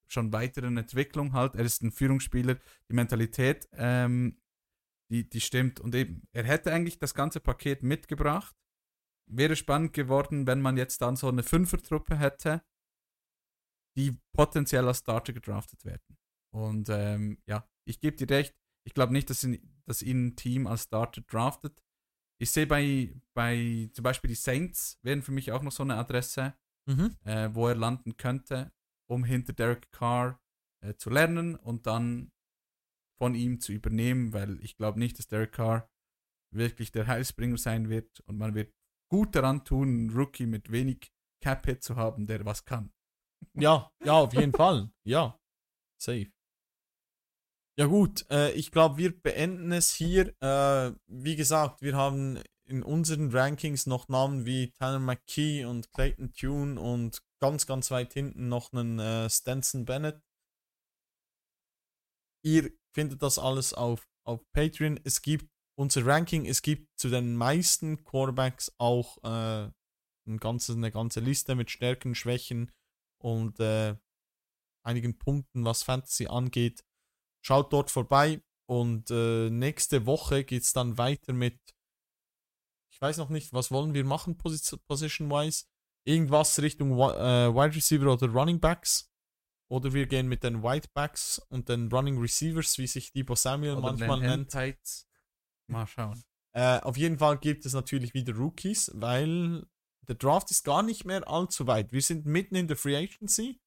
schon weiteren Entwicklung halt. Er ist ein Führungsspieler, die Mentalität, ähm, die, die stimmt. Und eben, er hätte eigentlich das ganze Paket mitgebracht. Wäre spannend geworden, wenn man jetzt dann so eine Fünfertruppe hätte, die potenziell als Starter gedraftet werden. Und ähm, ja, ich gebe dir recht, ich glaube nicht, dass ihn, dass ihn ein Team als Starter draftet. Ich sehe bei, bei zum Beispiel die Saints wären für mich auch noch so eine Adresse, Mhm. äh, wo er landen könnte, um hinter Derek Carr äh, zu lernen und dann von ihm zu übernehmen, weil ich glaube nicht, dass Derek Carr wirklich der Heilsbringer sein wird und man wird gut daran tun, einen Rookie mit wenig Cap-Hit zu haben, der was kann. Ja, ja, auf jeden Fall. Ja, safe. Ja gut, äh, ich glaube, wir beenden es hier. Äh, wie gesagt, wir haben in unseren Rankings noch Namen wie Tanner McKee und Clayton Tune und ganz, ganz weit hinten noch einen äh, Stenson Bennett. Ihr findet das alles auf, auf Patreon. Es gibt unser Ranking, es gibt zu den meisten Quarterbacks auch äh, ein ganzes, eine ganze Liste mit Stärken, Schwächen und äh, einigen Punkten, was Fantasy angeht. Schaut dort vorbei und äh, nächste Woche geht es dann weiter mit, ich weiß noch nicht, was wollen wir machen, Posi Position-wise? Irgendwas Richtung äh, Wide Receiver oder Running Backs. Oder wir gehen mit den White Backs und den Running Receivers, wie sich Debo Samuel Oder manchmal den nennt. Handtights. Mal schauen. Äh, auf jeden Fall gibt es natürlich wieder Rookies, weil der Draft ist gar nicht mehr allzu weit. Wir sind mitten in der Free Agency.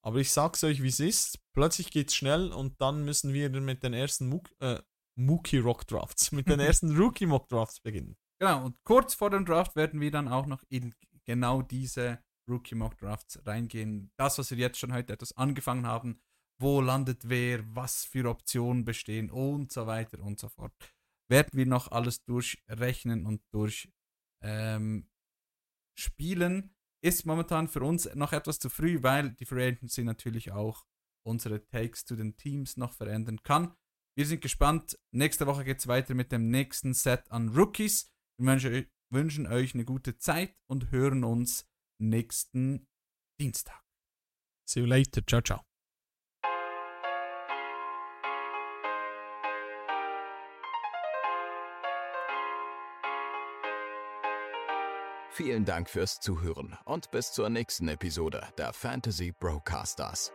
Aber ich sag's euch, wie es ist. Plötzlich geht's schnell und dann müssen wir mit den ersten Mook, äh, Mookie Rock Drafts, mit den ersten Rookie Mock Drafts beginnen. Genau, und kurz vor dem Draft werden wir dann auch noch in genau diese Rookie Mock Drafts reingehen. Das, was wir jetzt schon heute etwas angefangen haben, wo landet wer, was für Optionen bestehen und so weiter und so fort. Werden wir noch alles durchrechnen und durch ähm. Ist momentan für uns noch etwas zu früh, weil die Free Agency natürlich auch unsere Takes zu den Teams noch verändern kann. Wir sind gespannt. Nächste Woche geht es weiter mit dem nächsten Set an Rookies. Wir wünschen euch eine gute Zeit und hören uns nächsten Dienstag. See you later. Ciao, ciao. Vielen Dank fürs Zuhören und bis zur nächsten Episode der Fantasy Broadcasters.